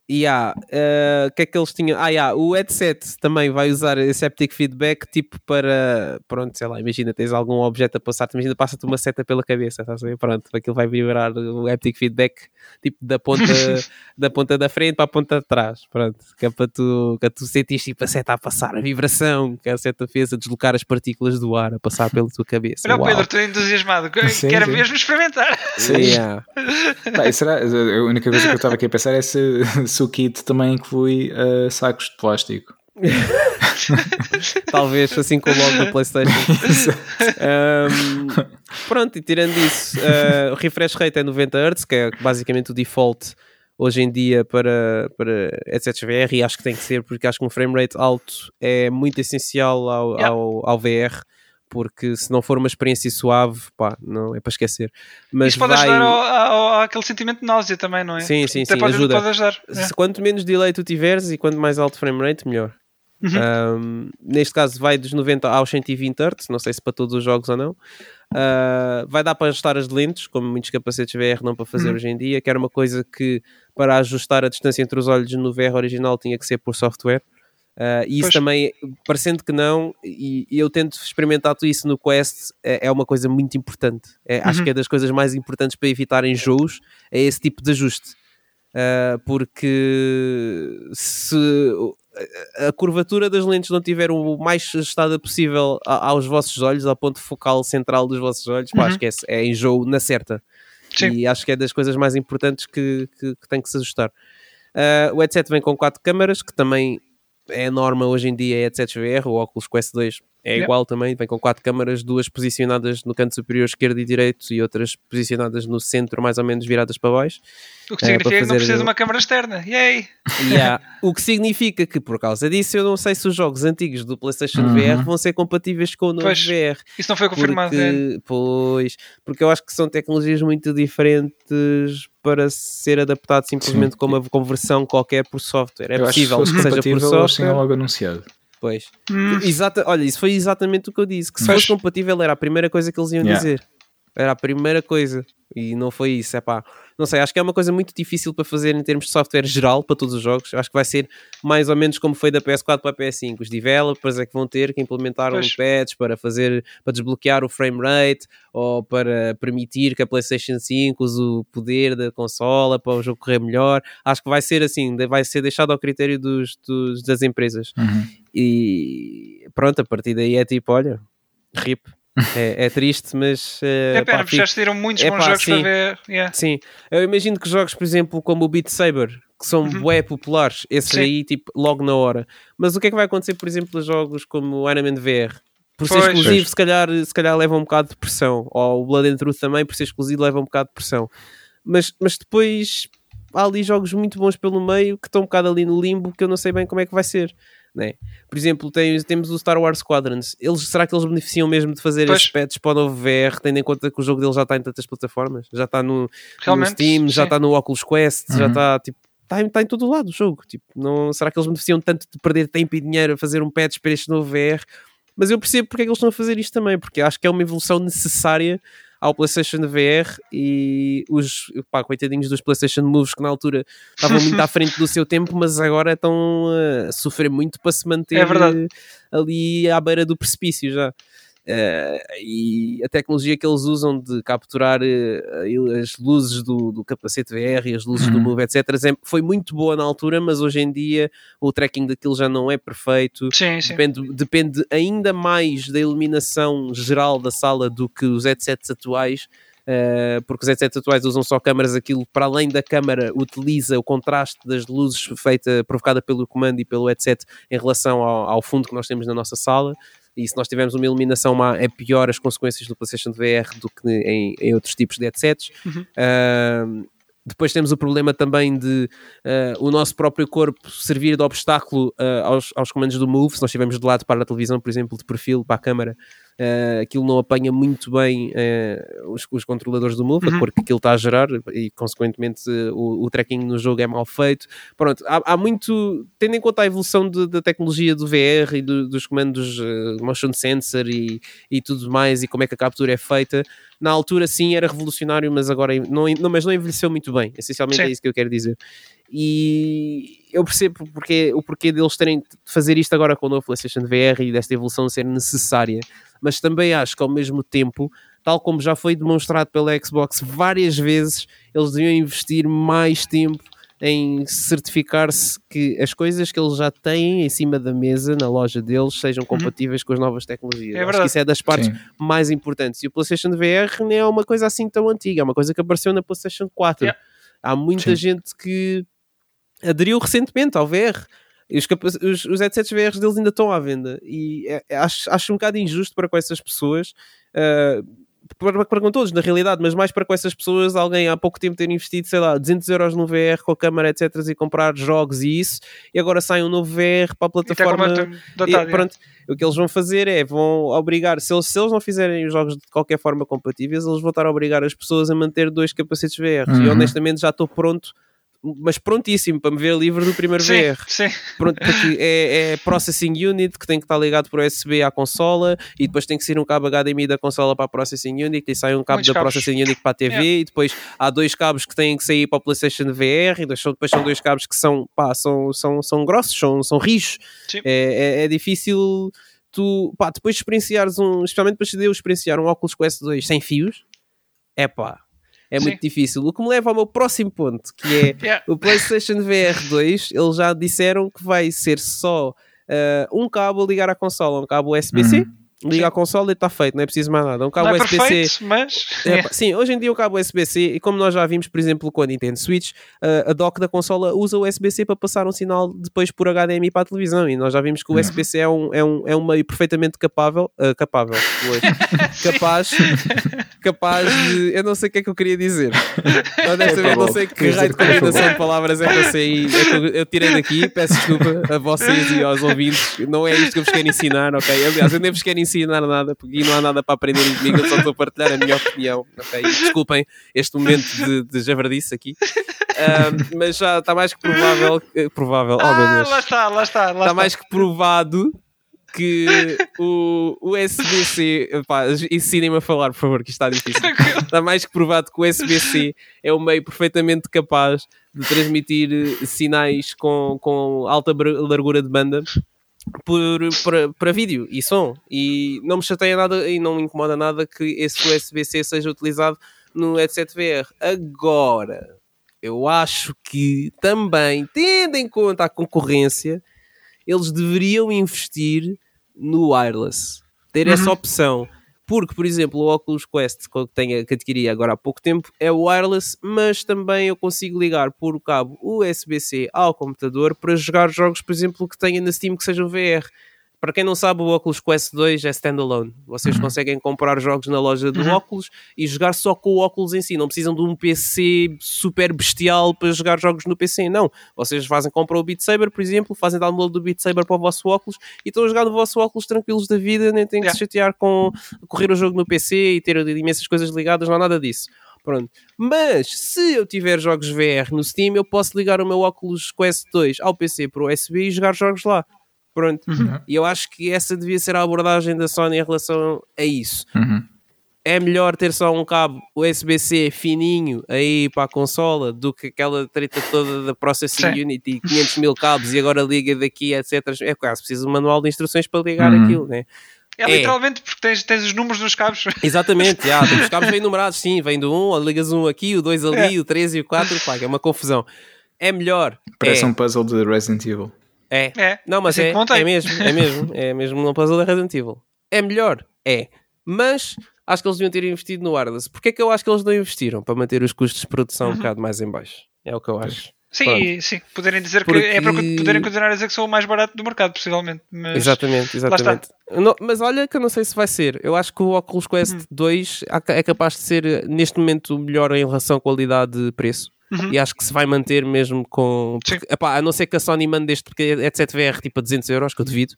e há, eh, o que é que eles tinham? Ah, yeah, o headset também vai usar esse haptic feedback tipo para, pronto, sei lá, imagina, tens algum objeto a passar, imagina, passa-te uma seta pela cabeça, estás a ver? Pronto, aquilo vai vibrar o haptic feedback tipo da ponta, *laughs* da ponta da frente para a ponta de trás, pronto, que é para tu, que é tu sentires tipo a seta a passar, a vibração que a seta fez a deslocar as partículas do ar, a passar pela tua cabeça. Olha, o Uau. Pedro, estou entusiasmado. *laughs* Sim, Quero sim. mesmo experimentar. Sim. Yeah. E será, a única coisa que eu estava aqui a pensar é se, se o kit também inclui uh, sacos de plástico. *laughs* Talvez assim com o logo do PlayStation. *laughs* Um, pronto, e tirando isso, uh, o refresh rate é 90 Hz, que é basicamente o default hoje em dia para, para headsets VR, e acho que tem que ser, porque acho que um frame rate alto é muito essencial ao, Yeah. ao, ao VR. Porque se não for uma experiência suave, pá, não é para esquecer. Mas Isso pode vai... ajudar ao, ao, àquele sentimento de náusea também, não é? Sim, sim, Até sim, pode, ajuda. Pode ajudar. É. Se quanto menos delay tu tiveres e quanto mais alto frame rate, melhor. Uhum. Um, neste caso vai dos 90 aos 120 Hz, não sei se para todos os jogos ou não. Uh, vai dar para ajustar as lentes, como muitos capacetes VR não para fazer Uhum. hoje em dia, que era uma coisa que para ajustar a distância entre os olhos no VR original tinha que ser por software. Uh, e isso Pois. também, parecendo que não, e, e eu tento experimentar tudo isso no Quest, é, é uma coisa muito importante. É, Acho Uhum. que é das coisas mais importantes para evitar enjoos, é esse tipo de ajuste. Uh, porque se a curvatura das lentes não tiver o mais ajustada possível aos vossos olhos, ao ponto focal central dos vossos olhos, pá, Uhum. esquece, é enjoo na certa. Sim. E acho que é das coisas mais importantes que, que, que tem que se ajustar. Uh, o headset vem com quatro câmaras, que também é norma hoje em dia em headsets VR, o Oculus Quest 2 é Yeah. igual também, vem com quatro câmaras, duas posicionadas no canto superior esquerdo e direito e outras posicionadas no centro, mais ou menos viradas para baixo. O que É, significa para que não precisa de uma câmara externa. Yay! E há- *laughs* o que significa que por causa disso eu não sei se os jogos antigos do PlayStation Uhum. VR vão ser compatíveis com o novo Pois, VR. Isso não foi confirmado. é. Porque, pois, porque eu acho que são tecnologias muito diferentes para ser adaptado simplesmente Sim. com uma conversão qualquer por software. É eu possível acho que seja por compatível, eles tinham software. logo anunciado. Pois. Hum, Exata, olha, isso foi exatamente o que eu disse. Que se Pois. fosse compatível era a primeira coisa que eles iam Yeah. dizer. Era a primeira coisa. E não foi isso. É pá. Não sei, acho que é uma coisa muito difícil para fazer em termos de software geral para todos os jogos. Acho que vai ser mais ou menos como foi da PS4 para a PS5. Os developers é que vão ter que implementar um patch para fazer, para desbloquear o frame rate ou para permitir que a PlayStation 5 use o poder da consola para o jogo correr melhor. Acho que vai ser assim, vai ser deixado ao critério dos, dos- das empresas. Uhum. E pronto, a partir daí é tipo, olha, rip. É, é triste, mas. eh, é pena, pá, porque já saíram muitos É bons pá, jogos sim. para ver. Yeah. Sim, eu imagino que jogos, por exemplo, como o Beat Saber, que são Uhum. bué populares, esses Sim. aí, tipo, logo na hora. Mas o que é que vai acontecer, por exemplo, a jogos como o Iron Man VR? Por ser Pois. exclusivo, Pois. se calhar, se calhar leva um bocado de pressão. Ou o Blood and Truth também, por ser exclusivo, leva um bocado de pressão. Mas, mas depois há ali jogos muito bons pelo meio que estão um bocado ali no limbo que eu não sei bem como é que vai ser. Né? Por exemplo, tem- temos o Star Wars Squadrons. Eles, será que eles beneficiam mesmo de fazer Pois. esses patches para o novo VR, tendo em conta que o jogo deles já está em tantas plataformas? Já está no, no Realmente. Steam, já sim. está no Oculus Quest, já Uhum. está tipo. Está em, está em todo lado o jogo. Tipo, não, será que eles beneficiam tanto de perder tempo e dinheiro a fazer um patch para este novo VR? Mas eu percebo porque é que eles estão a fazer isto também, porque acho que é uma evolução necessária ao PlayStation VR e os pá, coitadinhos dos PlayStation Moves que na altura estavam muito à *laughs* frente do seu tempo, mas agora estão a sofrer muito para se manter É eh, ali à beira do precipício já. Eh, e a tecnologia que eles usam de capturar eh, as luzes do, do capacete VR e as luzes do Uhum. Move, etc., é- foi muito boa na altura, mas hoje em dia o tracking daquilo já não é perfeito. Sim, sim. Depende, depende ainda mais da iluminação geral da sala do que os headsets atuais, eh, porque os headsets atuais usam só câmaras, aquilo para além da câmara utiliza o contraste das luzes feita, provocada pelo comando e pelo headset em relação ao, ao fundo que nós temos na nossa sala. E se nós tivermos uma iluminação má, é pior as consequências do PlayStation VR do que em, em outros tipos de headsets. Uhum. Ahm, depois temos o problema também de ah, o nosso próprio corpo servir de obstáculo ah, aos, aos comandos do Move. Se nós estivermos de lado para a televisão, por exemplo, de perfil para a câmara, uh, aquilo não apanha muito bem uh, os, os, controladores do Move, Uhum. a cor que aquilo está a gerar e, consequentemente, o, o tracking no jogo é mal feito. Pronto, há, há muito, tendo em conta a evolução de- da tecnologia do VR e do- dos comandos uh, motion sensor e, e tudo mais, e como é que a captura é feita, na altura sim era revolucionário, mas agora não, não, mas não envelheceu muito bem. Essencialmente é Sim. isso que eu quero dizer. E eu percebo porque, o porquê deles terem de fazer isto agora com o novo PlayStation VR e desta evolução ser necessária, mas também acho que ao mesmo tempo, tal como já foi demonstrado pela Xbox várias vezes, eles deviam investir mais tempo em certificar-se que as coisas que eles já têm em cima da mesa na loja deles sejam compatíveis com as novas tecnologias. É Acho que isso é das partes Sim. mais importantes. E o PlayStation VR não é uma coisa assim tão antiga, é uma coisa que apareceu na PlayStation 4. Yeah. Há muita Sim. gente que aderiu recentemente ao VR. E os, os, os headsets VR deles ainda estão à venda. E é- é- acho, acho um bocado injusto para com essas pessoas. ah, para, para com todos, na realidade, mas mais para com essas pessoas, alguém há pouco tempo ter investido, sei lá, 200 euros no VR com a câmara, etc. e comprar jogos e isso, e agora sai um novo VR para a E plataforma. E, pronto, o que eles vão fazer é vão obrigar, se eles, se eles não fizerem os jogos de qualquer forma compatíveis, eles vão estar a obrigar as pessoas a manter dois capacetes VR. E Uhum. honestamente já estou pronto, mas prontíssimo para me ver livre do primeiro Sim, VR. sim. Pronto, porque é, é Processing Unit que tem que estar ligado por USB à consola e depois tem que sair um cabo HDMI da consola para a Processing Unit e sai um cabo Muitos da cabos. Processing Unit para a TV Yeah. e depois há dois cabos que têm que sair para o PlayStation VR e depois são, depois são dois cabos que são, pá, são, são, são grossos, são, são rijos. É, é, é difícil tu, pá, depois de experienciares um, especialmente depois de eu experienciar um óculos Quest 2 sem fios, é pá, é Sim. muito difícil. O que me leva ao meu próximo ponto, que é *laughs* Yeah. o PlayStation VR 2, eles já disseram que vai ser só ah, um cabo a ligar à consola, um cabo USB-C, Uhum. Liga à consola e está feito, não é preciso mais nada. Um cabo Não é USB-C. perfeito, mas. É, sim, hoje em dia o cabo USB-C, e como nós já vimos, por exemplo, com a Nintendo Switch, uh, a dock da consola usa o USB-C para passar um sinal depois por HDMI para a televisão, e nós já vimos que o. USB-C é um, é, um, é um meio perfeitamente capável, uh, capável, hoje, *laughs* capaz, capaz de, eu não sei o que é que eu queria dizer, honestamente não sei que raio de combinação de palavras é que eu sei, é que eu, eu tirei daqui, peço desculpa a vocês e aos ouvintes, não é isto que eu vos quero ensinar, ok? Aliás, eu nem vos quero ensinar nada, porque não há nada para aprenderem comigo, eu só estou a partilhar a minha opinião, ok? Desculpem este momento de, de javardice aqui, mas já está mais que provável, provável, oh meu Ah, Deus, lá está, lá está. Lá está está. mais que provado que o USB-C, pá, ensinem-me a falar, por favor, que isto está difícil. Está mais que provado que o USB-C é um meio perfeitamente capaz de transmitir eh, sinais com, com alta largura de banda por, para, para vídeo e som. E não me chateia nada e não me incomoda nada que esse USB-C seja utilizado no headset VR. Agora, eu acho que também, tendo em conta a concorrência, eles deveriam investir no wireless. Ter essa Uhum. opção. Porque, por exemplo, o Oculus Quest que tenho, que adquiri agora há pouco tempo é wireless, mas também eu consigo ligar por cabo USB-C ao computador para jogar jogos, por exemplo, que tenha na Steam que sejam VR. Para quem não sabe, o Oculus Quest 2 é standalone. Vocês conseguem comprar jogos na loja do Uhum. Oculus e jogar só com o óculos em si. Não precisam de um PC super bestial para jogar jogos no PC, não. Vocês fazem, compram o Beat Saber, por exemplo, fazem download do Beat Saber para o vosso óculos e estão a jogar no vosso óculos tranquilos da vida, nem têm que se chatear com correr o jogo no PC e ter imensas coisas ligadas, não há nada disso. Pronto. Mas se eu tiver jogos VR no Steam, eu posso ligar o meu Oculus Quest 2 ao PC por USB e jogar jogos lá. Pronto. Uhum. E eu acho que essa devia ser a abordagem da Sony em relação a isso. Uhum. É melhor ter só um cabo USB-C fininho aí para a consola do que aquela treta toda da Processing Sim. Unity, 500 mil cabos e agora liga daqui, etc. É quase preciso um manual de instruções para ligar Uhum. aquilo, né? É, É. literalmente porque tens, tens os números nos cabos. *laughs* Exatamente, já, os cabos vêm numerados, sim, vem do 1, ligas um aqui, o 2 ali, É. o 3 e o 4, pá, é uma confusão. É melhor. Parece é, um puzzle de Resident Evil. É. É. Não, mas assim é, é mesmo, é mesmo, *laughs* é mesmo um puzzle da Resident Evil. É melhor, é. Mas acho que eles deviam ter investido no wireless. Porquê é que eu acho que eles não investiram? Para manter os custos de produção Uhum. um bocado mais em baixo. É o que eu acho. Sim, Pronto. sim, poderem dizer Porque- que é para poderem continuar a dizer que sou o mais barato do mercado, possivelmente. Mas Exatamente, exatamente. Não- mas olha que eu não sei se vai ser. Eu acho que o Oculus Quest Hum. 2 há- é capaz de ser eh, neste momento o melhor em relação qualidade-preço. Uhum. E acho que se vai manter mesmo com. Porque, epá, a não ser que a Sony mande este porque é headset VR tipo a 200 euros, que eu devido.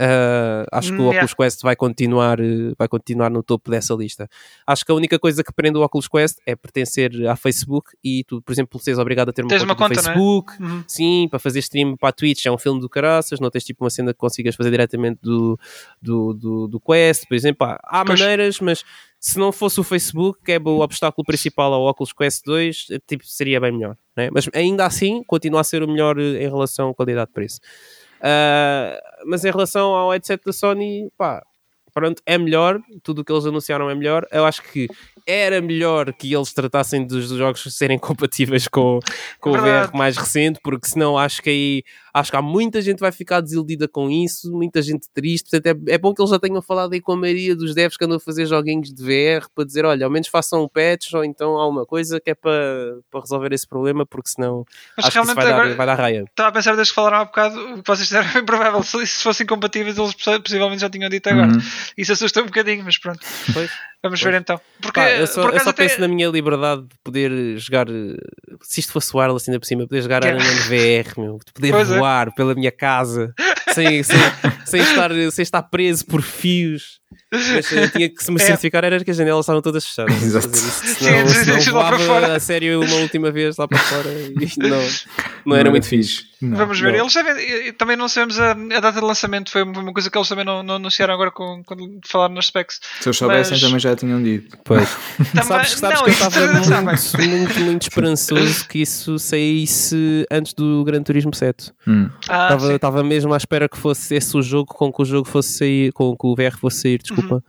Uh, acho que o Yeah. Oculus Quest vai continuar, vai continuar no topo dessa lista. Acho que a única coisa que prende o Oculus Quest é pertencer à Facebook e tu, por exemplo, seres obrigado a ter uma conta, uma conta, é? Facebook. Uhum. Sim, para fazer stream para a Twitch é um filme do caraças, não tens tipo uma cena que consigas fazer diretamente do, do, do, do Quest, por exemplo. Há, há maneiras, mas se não fosse o Facebook, que é o obstáculo principal ao Oculus Quest 2, eh, tipo, seria bem melhor. Né? Mas ainda assim, continua a ser o melhor eh, em relação à qualidade-preço. Ah, mas em relação ao headset da Sony, pá, pronto, é melhor, tudo o que eles anunciaram é melhor. Eu acho que era melhor que eles tratassem dos, jogos serem compatíveis com, com o. VR mais recente, porque senão acho que aí acho que há muita gente que vai ficar desiludida com isso, muita gente triste. Portanto, é, é bom que eles já tenham falado aí com a maioria dos devs que andam a fazer joguinhos de VR para dizer: olha, ao menos façam um patch ou então alguma coisa que é para, para resolver esse problema, porque senão Mas acho que vai, dar, agora vai dar raia. estava a pensar desde que falaram há bocado, o que vocês disseram *laughs* é bem provável. Se, se fossem compatíveis, eles possi- possivelmente já tinham dito agora. Uhum. Isso assusta um bocadinho, mas pronto. Pois. Vamos Pois. ver então. Porque, Pá, eu só, por eu só até- penso na minha liberdade de poder jogar, eh, se isto fosse wireless ainda por cima, poder jogar é- Iron Man VR, meu, de poder Pois é. voar pela minha casa *laughs* sem, sem, sem, estar, sem estar preso por fios. Mas eh, tinha que se me É. certificar era que as janelas estavam todas fechadas. *laughs* Exato. Isso, Sim, Senão, senão voava fora. a sério uma última vez lá para fora e isto não, não era muito fixe. Não. Vamos ver. não. Eles devem, também não sabemos a, a data de lançamento. Foi uma coisa que eles também não, não anunciaram agora com, quando falaram nas specs. Se eles soubessem, Mas- também já tinham dito. Pois. *laughs* Também- sabes sabes não, que eu isso estava sabem. muito, muito, muito esperançoso que isso saísse antes do Gran Turismo 7. Hum. Ah, Estava estava mesmo à espera que fosse esse o jogo com que o jogo fosse sair, com que o VR fosse sair, desculpa. Uhum.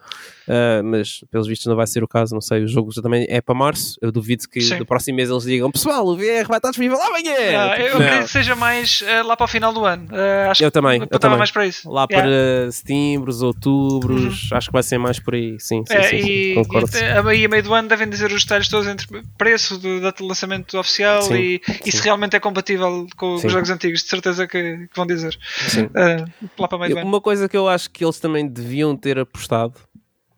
Ah, mas pelos vistos não vai ser o caso, não sei. O jogo já também é para março. Eu duvido que Sim. no próximo mês eles digam pessoal, o VR vai estar disponível amanhã. Ah, Tipo, eu não. acredito que seja mais eh, lá para o final do ano. Eh, acho Eu também, que eu apontava também. mais para isso. Lá Yeah. para setembros, outubros, acho que vai ser mais por aí. Sim, sim, É, sim, sim, e, concordo. e a, aí a meio do ano devem dizer os detalhes todos entre preço, do, de lançamento oficial Sim, e, e se sim. realmente é compatível com Sim. os jogos antigos. De certeza que, que vão dizer. Sim. Eh, lá para meio do ano. Uma coisa que eu acho que eles também deviam ter apostado,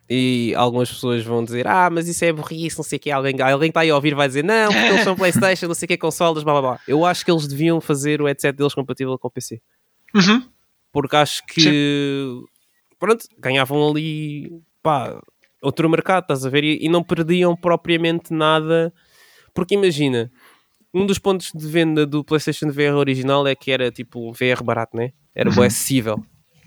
e algumas pessoas vão dizer: Ah, mas isso é burrice, não sei o que. Alguém, alguém que está aí a ouvir vai dizer: Não, porque eles são *laughs* PlayStation, não sei o que, consolas, blá blá blá. Eu acho que eles deviam fazer o headset deles compatível com o PC. Uhum. Porque acho que, pronto, ganhavam ali, pá, outro mercado, estás a ver? E, e não perdiam propriamente nada. Porque imagina, um dos pontos de venda do PlayStation VR original é que era tipo um VR barato, né? Era bem acessível.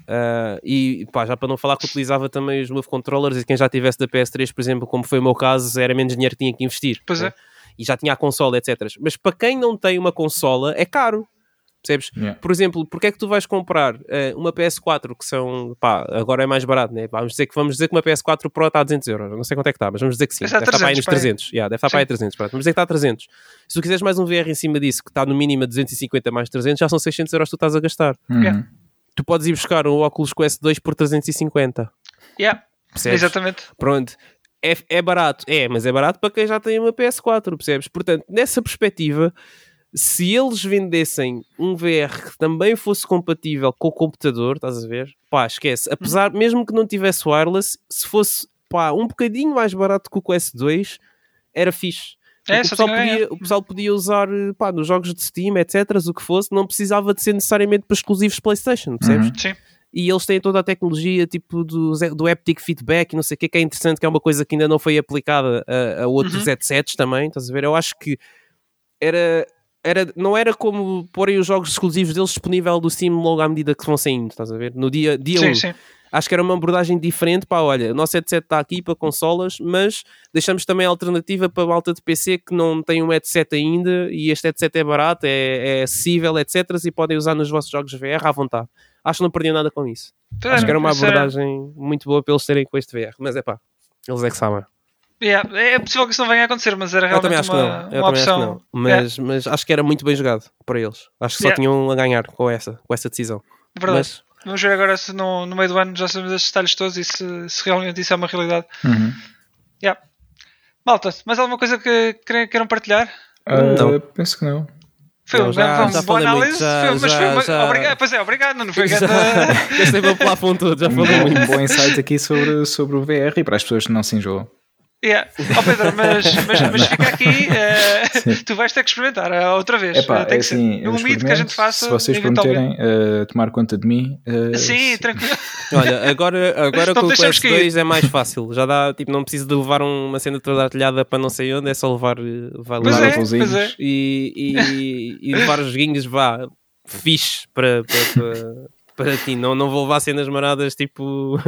Ah, e pá, já para não falar que utilizava também os Move Controllers e quem já tivesse da PS3, por exemplo, como foi o meu caso, era menos dinheiro que tinha que investir. Pois né? é. E já tinha a consola, etc. Mas para quem não tem uma consola, é caro. Percebes? Yeah. Por exemplo, porque é que tu vais comprar eh, uma PS4 que são, pá, agora é mais barato, né? Vamos dizer que, vamos dizer que uma PS4 Pro está a 200 euros. Eu Não sei quanto é que está, mas vamos dizer que sim. Deve estar para aí 300, nos pá, é. 300. Yeah, deve estar para aí a 300. Pronto. Vamos dizer que está a 300. Se tu quiseres mais um VR em cima disso, que está no mínimo a 250 mais 300, já são 600 euros que tu estás a gastar. Uhum. Yeah. Tu podes ir buscar um Oculus Quest 2 por 350. Yeah, Percebes? exatamente. Pronto. É, é barato, é, mas é barato para quem já tem uma PS4, percebes? Portanto, nessa perspectiva, se eles vendessem um VR que também fosse compatível com o computador, estás a ver? Pá, esquece. Apesar, mesmo que não tivesse wireless, se fosse pá, um bocadinho mais barato que o Quest 2, era fixe. É, o, pessoal podia, o pessoal podia usar pá, nos jogos de Steam, etc. O que fosse, não precisava de ser necessariamente para exclusivos PlayStation, percebes? Uhum. Sim. e eles têm toda a tecnologia tipo do, do haptic feedback e não sei o que, que é interessante, que é uma coisa que ainda não foi aplicada a, a outros Uhum. headsets também, estás a ver? Eu acho que era, era, não era como porem os jogos exclusivos deles disponível do Steam logo à medida que vão saindo, estás a ver? No dia, dia Sim, 1. sim. Acho que era uma abordagem diferente, pá, olha, o nosso headset está aqui para consolas, mas deixamos também a alternativa para a malta de PC que não tem um headset ainda e este headset é barato, é, é acessível, etc. e podem usar nos vossos jogos VR à vontade. Acho que não perdia nada com isso. Acho que era uma é- abordagem muito boa para eles terem com este VR, mas é pá, eles é que sabem. Yeah, É possível que isso não venha a acontecer, mas era realmente acho uma, uma também acho opção. não. Mas, mas acho que era muito bem jogado para eles. Acho que só Yeah. tinham a ganhar com essa, com essa decisão. Verdade. Mas, Vamos ver agora se no, no meio do ano já sabemos estes detalhes todos e se, se realmente isso é uma realidade. Uhum. Yeah. Malta, mais alguma coisa que queiram, queiram partilhar? Não. penso que não. Foi Não, um, já- foi uma boa muito, análise, já- foi- mas já- foi uma, já- obrigado, pois é, obrigado, não foi grande. Gastei o plafond todo, já falei muito. Um bom insight aqui sobre, sobre o VR e para as pessoas que não se enjoam. Yeah. Oh Pedro, mas, mas, mas *laughs* fica aqui, uh, tu vais ter que experimentar uh, outra vez. Epá, uh, tem é que ser. assim, os limite que a gente faça. Se vocês prometerem uh, tomar conta de mim, uh, Sim, tranquilo. Olha, agora, agora *laughs* com o Quest cair. 2 é mais fácil. Já dá, tipo, não preciso de levar um- uma cena toda artilhada para não sei onde, é só levar, eh, vai Pois levar Levar é, os é. e, e, e levar os joguinhos, vá, fixe para, para, para, para ti. Não, não vou levar cenas maradas tipo,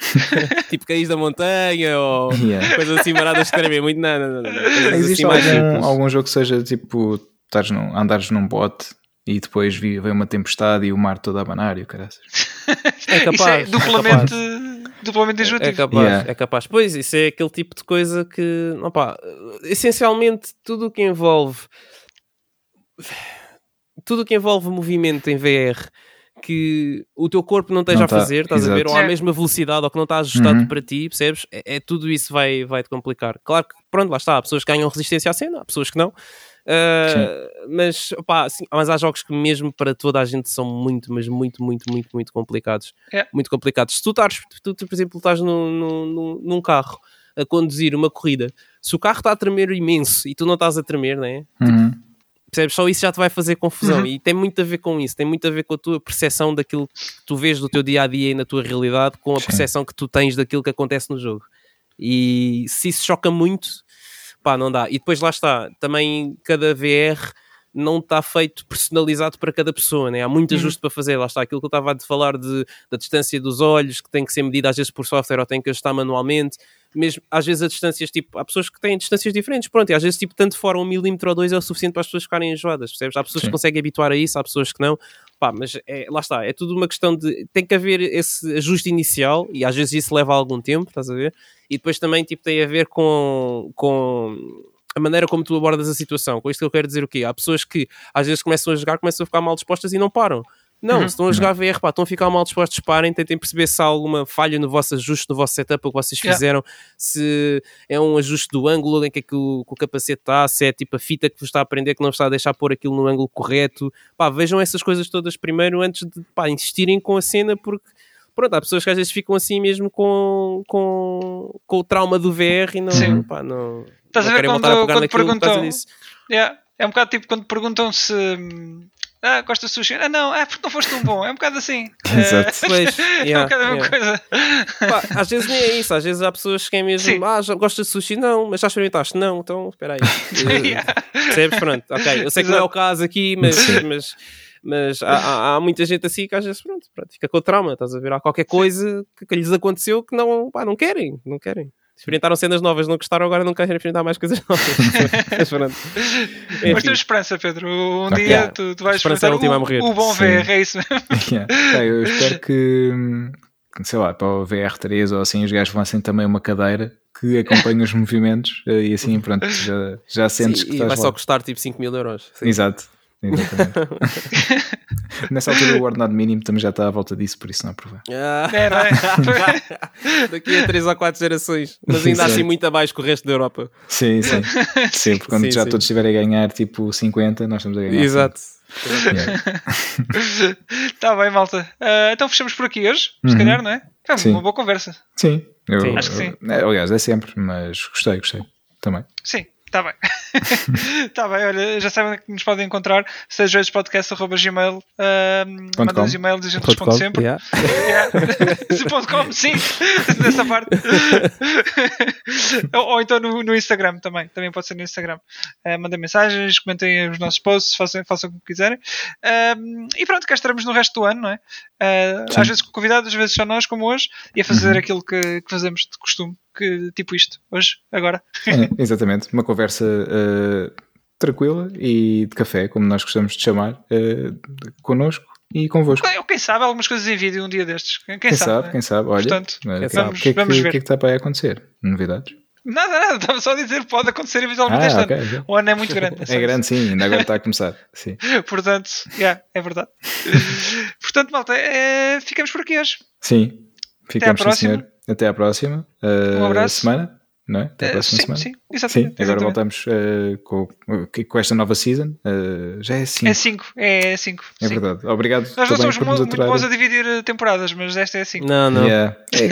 *laughs* tipo caís da montanha ou Yeah. coisas assim maradas que querem muito. Não, não, não. não. Coisas Existe assim mais algum, algum jogo que seja tipo num, andares num bote e depois vem uma tempestade e o mar todo a abanar e o caraças. *laughs* É Isso é capaz. é duplamente, capaz. duplamente É enjoativo. capaz, Yeah. é capaz. Pois, isso é aquele tipo de coisa que, opá, essencialmente, tudo o que envolve tudo o que envolve movimento em VR que o teu corpo não esteja Não a tá, fazer, estás a ver? exato. Ou à mesma velocidade, ou que não está ajustado Uhum. para ti, percebes? É, é tudo isso vai, vai te complicar. Claro que, pronto, lá está, há pessoas que ganham resistência à cena, há pessoas que não. Ah, mas, opá, assim, mas há jogos que mesmo para toda a gente são muito, mas muito, muito, muito, muito complicados. É. Muito complicados. Se tu estás, tu, tu, por exemplo, estás num, num, num- num carro a conduzir uma corrida, se o carro está a tremer imenso e tu não estás a tremer, não é? Uhum. Percebes? Só isso já te vai fazer confusão Uhum. e tem muito a ver com isso, tem muito a ver com a tua percepção daquilo que tu vês do teu dia a dia e na tua realidade, com a percepção que tu tens daquilo que acontece no jogo. E se isso choca muito, pá, não dá. E depois lá está, também cada VR não está feito personalizado para cada pessoa, né? há muito Uhum. ajuste para fazer. Lá está aquilo que eu estava a falar de, da distância dos olhos, que tem que ser medida às vezes por software ou tem que ajustar manualmente. Mesmo às vezes a distâncias, tipo, há pessoas que têm distâncias diferentes, pronto, e às vezes tipo, tanto fora um milímetro ou dois é o suficiente para as pessoas ficarem enjoadas, percebes? Há pessoas Sim. que conseguem habituar a isso, há pessoas que não. Pá, mas é, lá está, é tudo uma questão de. Tem que haver esse ajuste inicial e às vezes isso leva algum tempo, estás a ver? E depois também tipo, tem a ver com, com a maneira como tu abordas a situação. Com isto que eu quero dizer o quê? Há pessoas que às vezes começam a jogar, começam a ficar mal dispostas e não param. Não, Uhum. se estão a jogar VR, pá, estão a ficar mal dispostos, parem, tentem perceber se há alguma falha no vosso ajuste, no vosso setup, o que vocês Yeah. fizeram, se é um ajuste do ângulo em que, é que, o, que o capacete está, se é tipo a fita que vos está a aprender que não está a deixar pôr aquilo no ângulo correto. Pá, vejam essas coisas todas primeiro antes de pá, insistirem com a cena, porque pronto, há pessoas que às vezes ficam assim mesmo com, com, com o trauma do VR e não, Sim. pá, não, Estás não a ver querem quando- voltar a pegar naquilo por causa perguntam- disso. Yeah. É um bocado tipo quando perguntam se. Ah, gosta de sushi? Ah, não, é porque não foste tão bom. É um bocado assim. *laughs* Exato. Eh, Pois, *laughs* é um yeah, bocado a mesma yeah. coisa. Pá, às vezes nem é isso, às vezes há pessoas que é mesmo, Sim. ah, já gostas de sushi? Não, mas já experimentaste? Não, então espera aí. *laughs* Eh, Yeah. Percebes? Pronto, ok. Eu sei que não é o caso aqui, mas, mas, mas há, há- há muita gente assim que às vezes pronto, pronto, fica com trauma, estás a ver? Há qualquer coisa que, que lhes aconteceu que não, pá, não querem, não querem. Experimentaram cenas novas, não gostaram, agora não querem experimentar mais coisas novas. *laughs* Mas pronto. Mas Enfim. temos esperança, Pedro. Um Ok. dia Yeah. tu, tu vais Esperança é a experimentar a o, morrer. o bom Sim. VR, é isso mesmo. *laughs* Yeah. Eu espero que, hum, sei lá, para o VR3 ou assim, os gajos lancem também uma cadeira que acompanhe os movimentos eh, e assim, *laughs* pronto, já, já sentes Sim, que e vai estás só lá. custar tipo 5 mil euros. Sim. Exato. *laughs* Exatamente. *laughs* Nessa altura o ordenado mínimo também já está à volta disso, por isso não aprovar. *laughs* Ah. É, não é? Daqui a 3 ou 4 gerações. Mas ainda Exato. assim muito abaixo que o resto da Europa. Sim, sim. Sim, porque quando Sim, já sim. todos estiverem a ganhar tipo 50, nós estamos a ganhar. Exato. 100. Yeah. Está bem, malta. Ah, então fechamos por aqui hoje, se Uhum. calhar, não é? Foi Sim. uma boa conversa. Sim, eu, Sim. Acho que sim. eu- é, aliás, é sempre, mas gostei, gostei também. Sim, está bem. Está *laughs* bem, olha, já sabem que nos podem encontrar, seja podcast.gmail, uh, Ponto mandem os com. e-mails e a gente responde com. sempre. Yeah. *laughs* Yeah. Ponto .com, sim, nessa parte. ou, *laughs* ou então no, no Instagram também, também pode ser no Instagram. Uh, mandem mensagens, comentem os nossos posts, façam, façam como quiserem. Um, e pronto, cá estaremos no resto do ano, não é? Uh, às vezes com convidados, às vezes só nós, como hoje, e a fazer Uhum. aquilo que, que fazemos de costume, que, tipo isto, hoje, agora. É, *laughs* exatamente, uma conversa eh, tranquila e de café, como nós gostamos de chamar, uh, connosco e convosco. Quem, quem sabe algumas coisas em vídeo um dia destes. Quem, Quem, sabe, né? quem sabe, olha, Portanto, eh, quem que- sabe. o que, é que- Vamos ver. o que é que está para aí acontecer? Novidades? Nada, nada, estava só a dizer, pode acontecer eventualmente este Ah, ano. ok. ok. O ano é muito grande. *laughs* É isso. grande, sim, ainda agora está a começar. Sim, *laughs* Portanto, yeah, é verdade. Portanto, malta, é, ficamos por aqui hoje. sim. ficamos, sim, próxima. senhor. Até à próxima uh, Um abraço. semana. não é? Até a Eh, próxima sim, semana. sim, Sim, exatamente. agora exatamente. voltamos eh, com, com esta nova season. Eh, já é assim. É 5, é 5. É verdade. Obrigado Nós não somos por mu- nos muito aturarem. bons a dividir eh, temporadas, mas esta é 5. Não, não. Yeah. *laughs* É,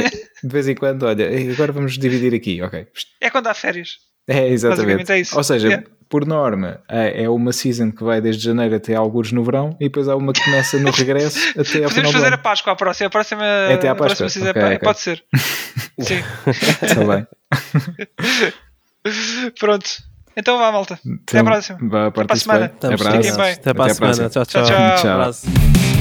de vez em quando, olha, eh, agora vamos dividir aqui, ok. É quando há férias. É, exatamente. Basicamente é isso. Ou seja, Yeah. Por norma, é é uma season que vai desde janeiro até algures no verão e depois há uma que começa no regresso *laughs* até ao final Podemos do fazer a. Páscoa à próxima. A próxima, Até à a próxima Páscoa. é Ok, pá- ok. Pode ser. *laughs* Sim. Está bem. *laughs* Pronto. Então vá, malta. Até Então, à próxima. Vá, Até para a participar. semana. Até para a Até à semana. próxima. Tchau, tchau. Tchau, tchau.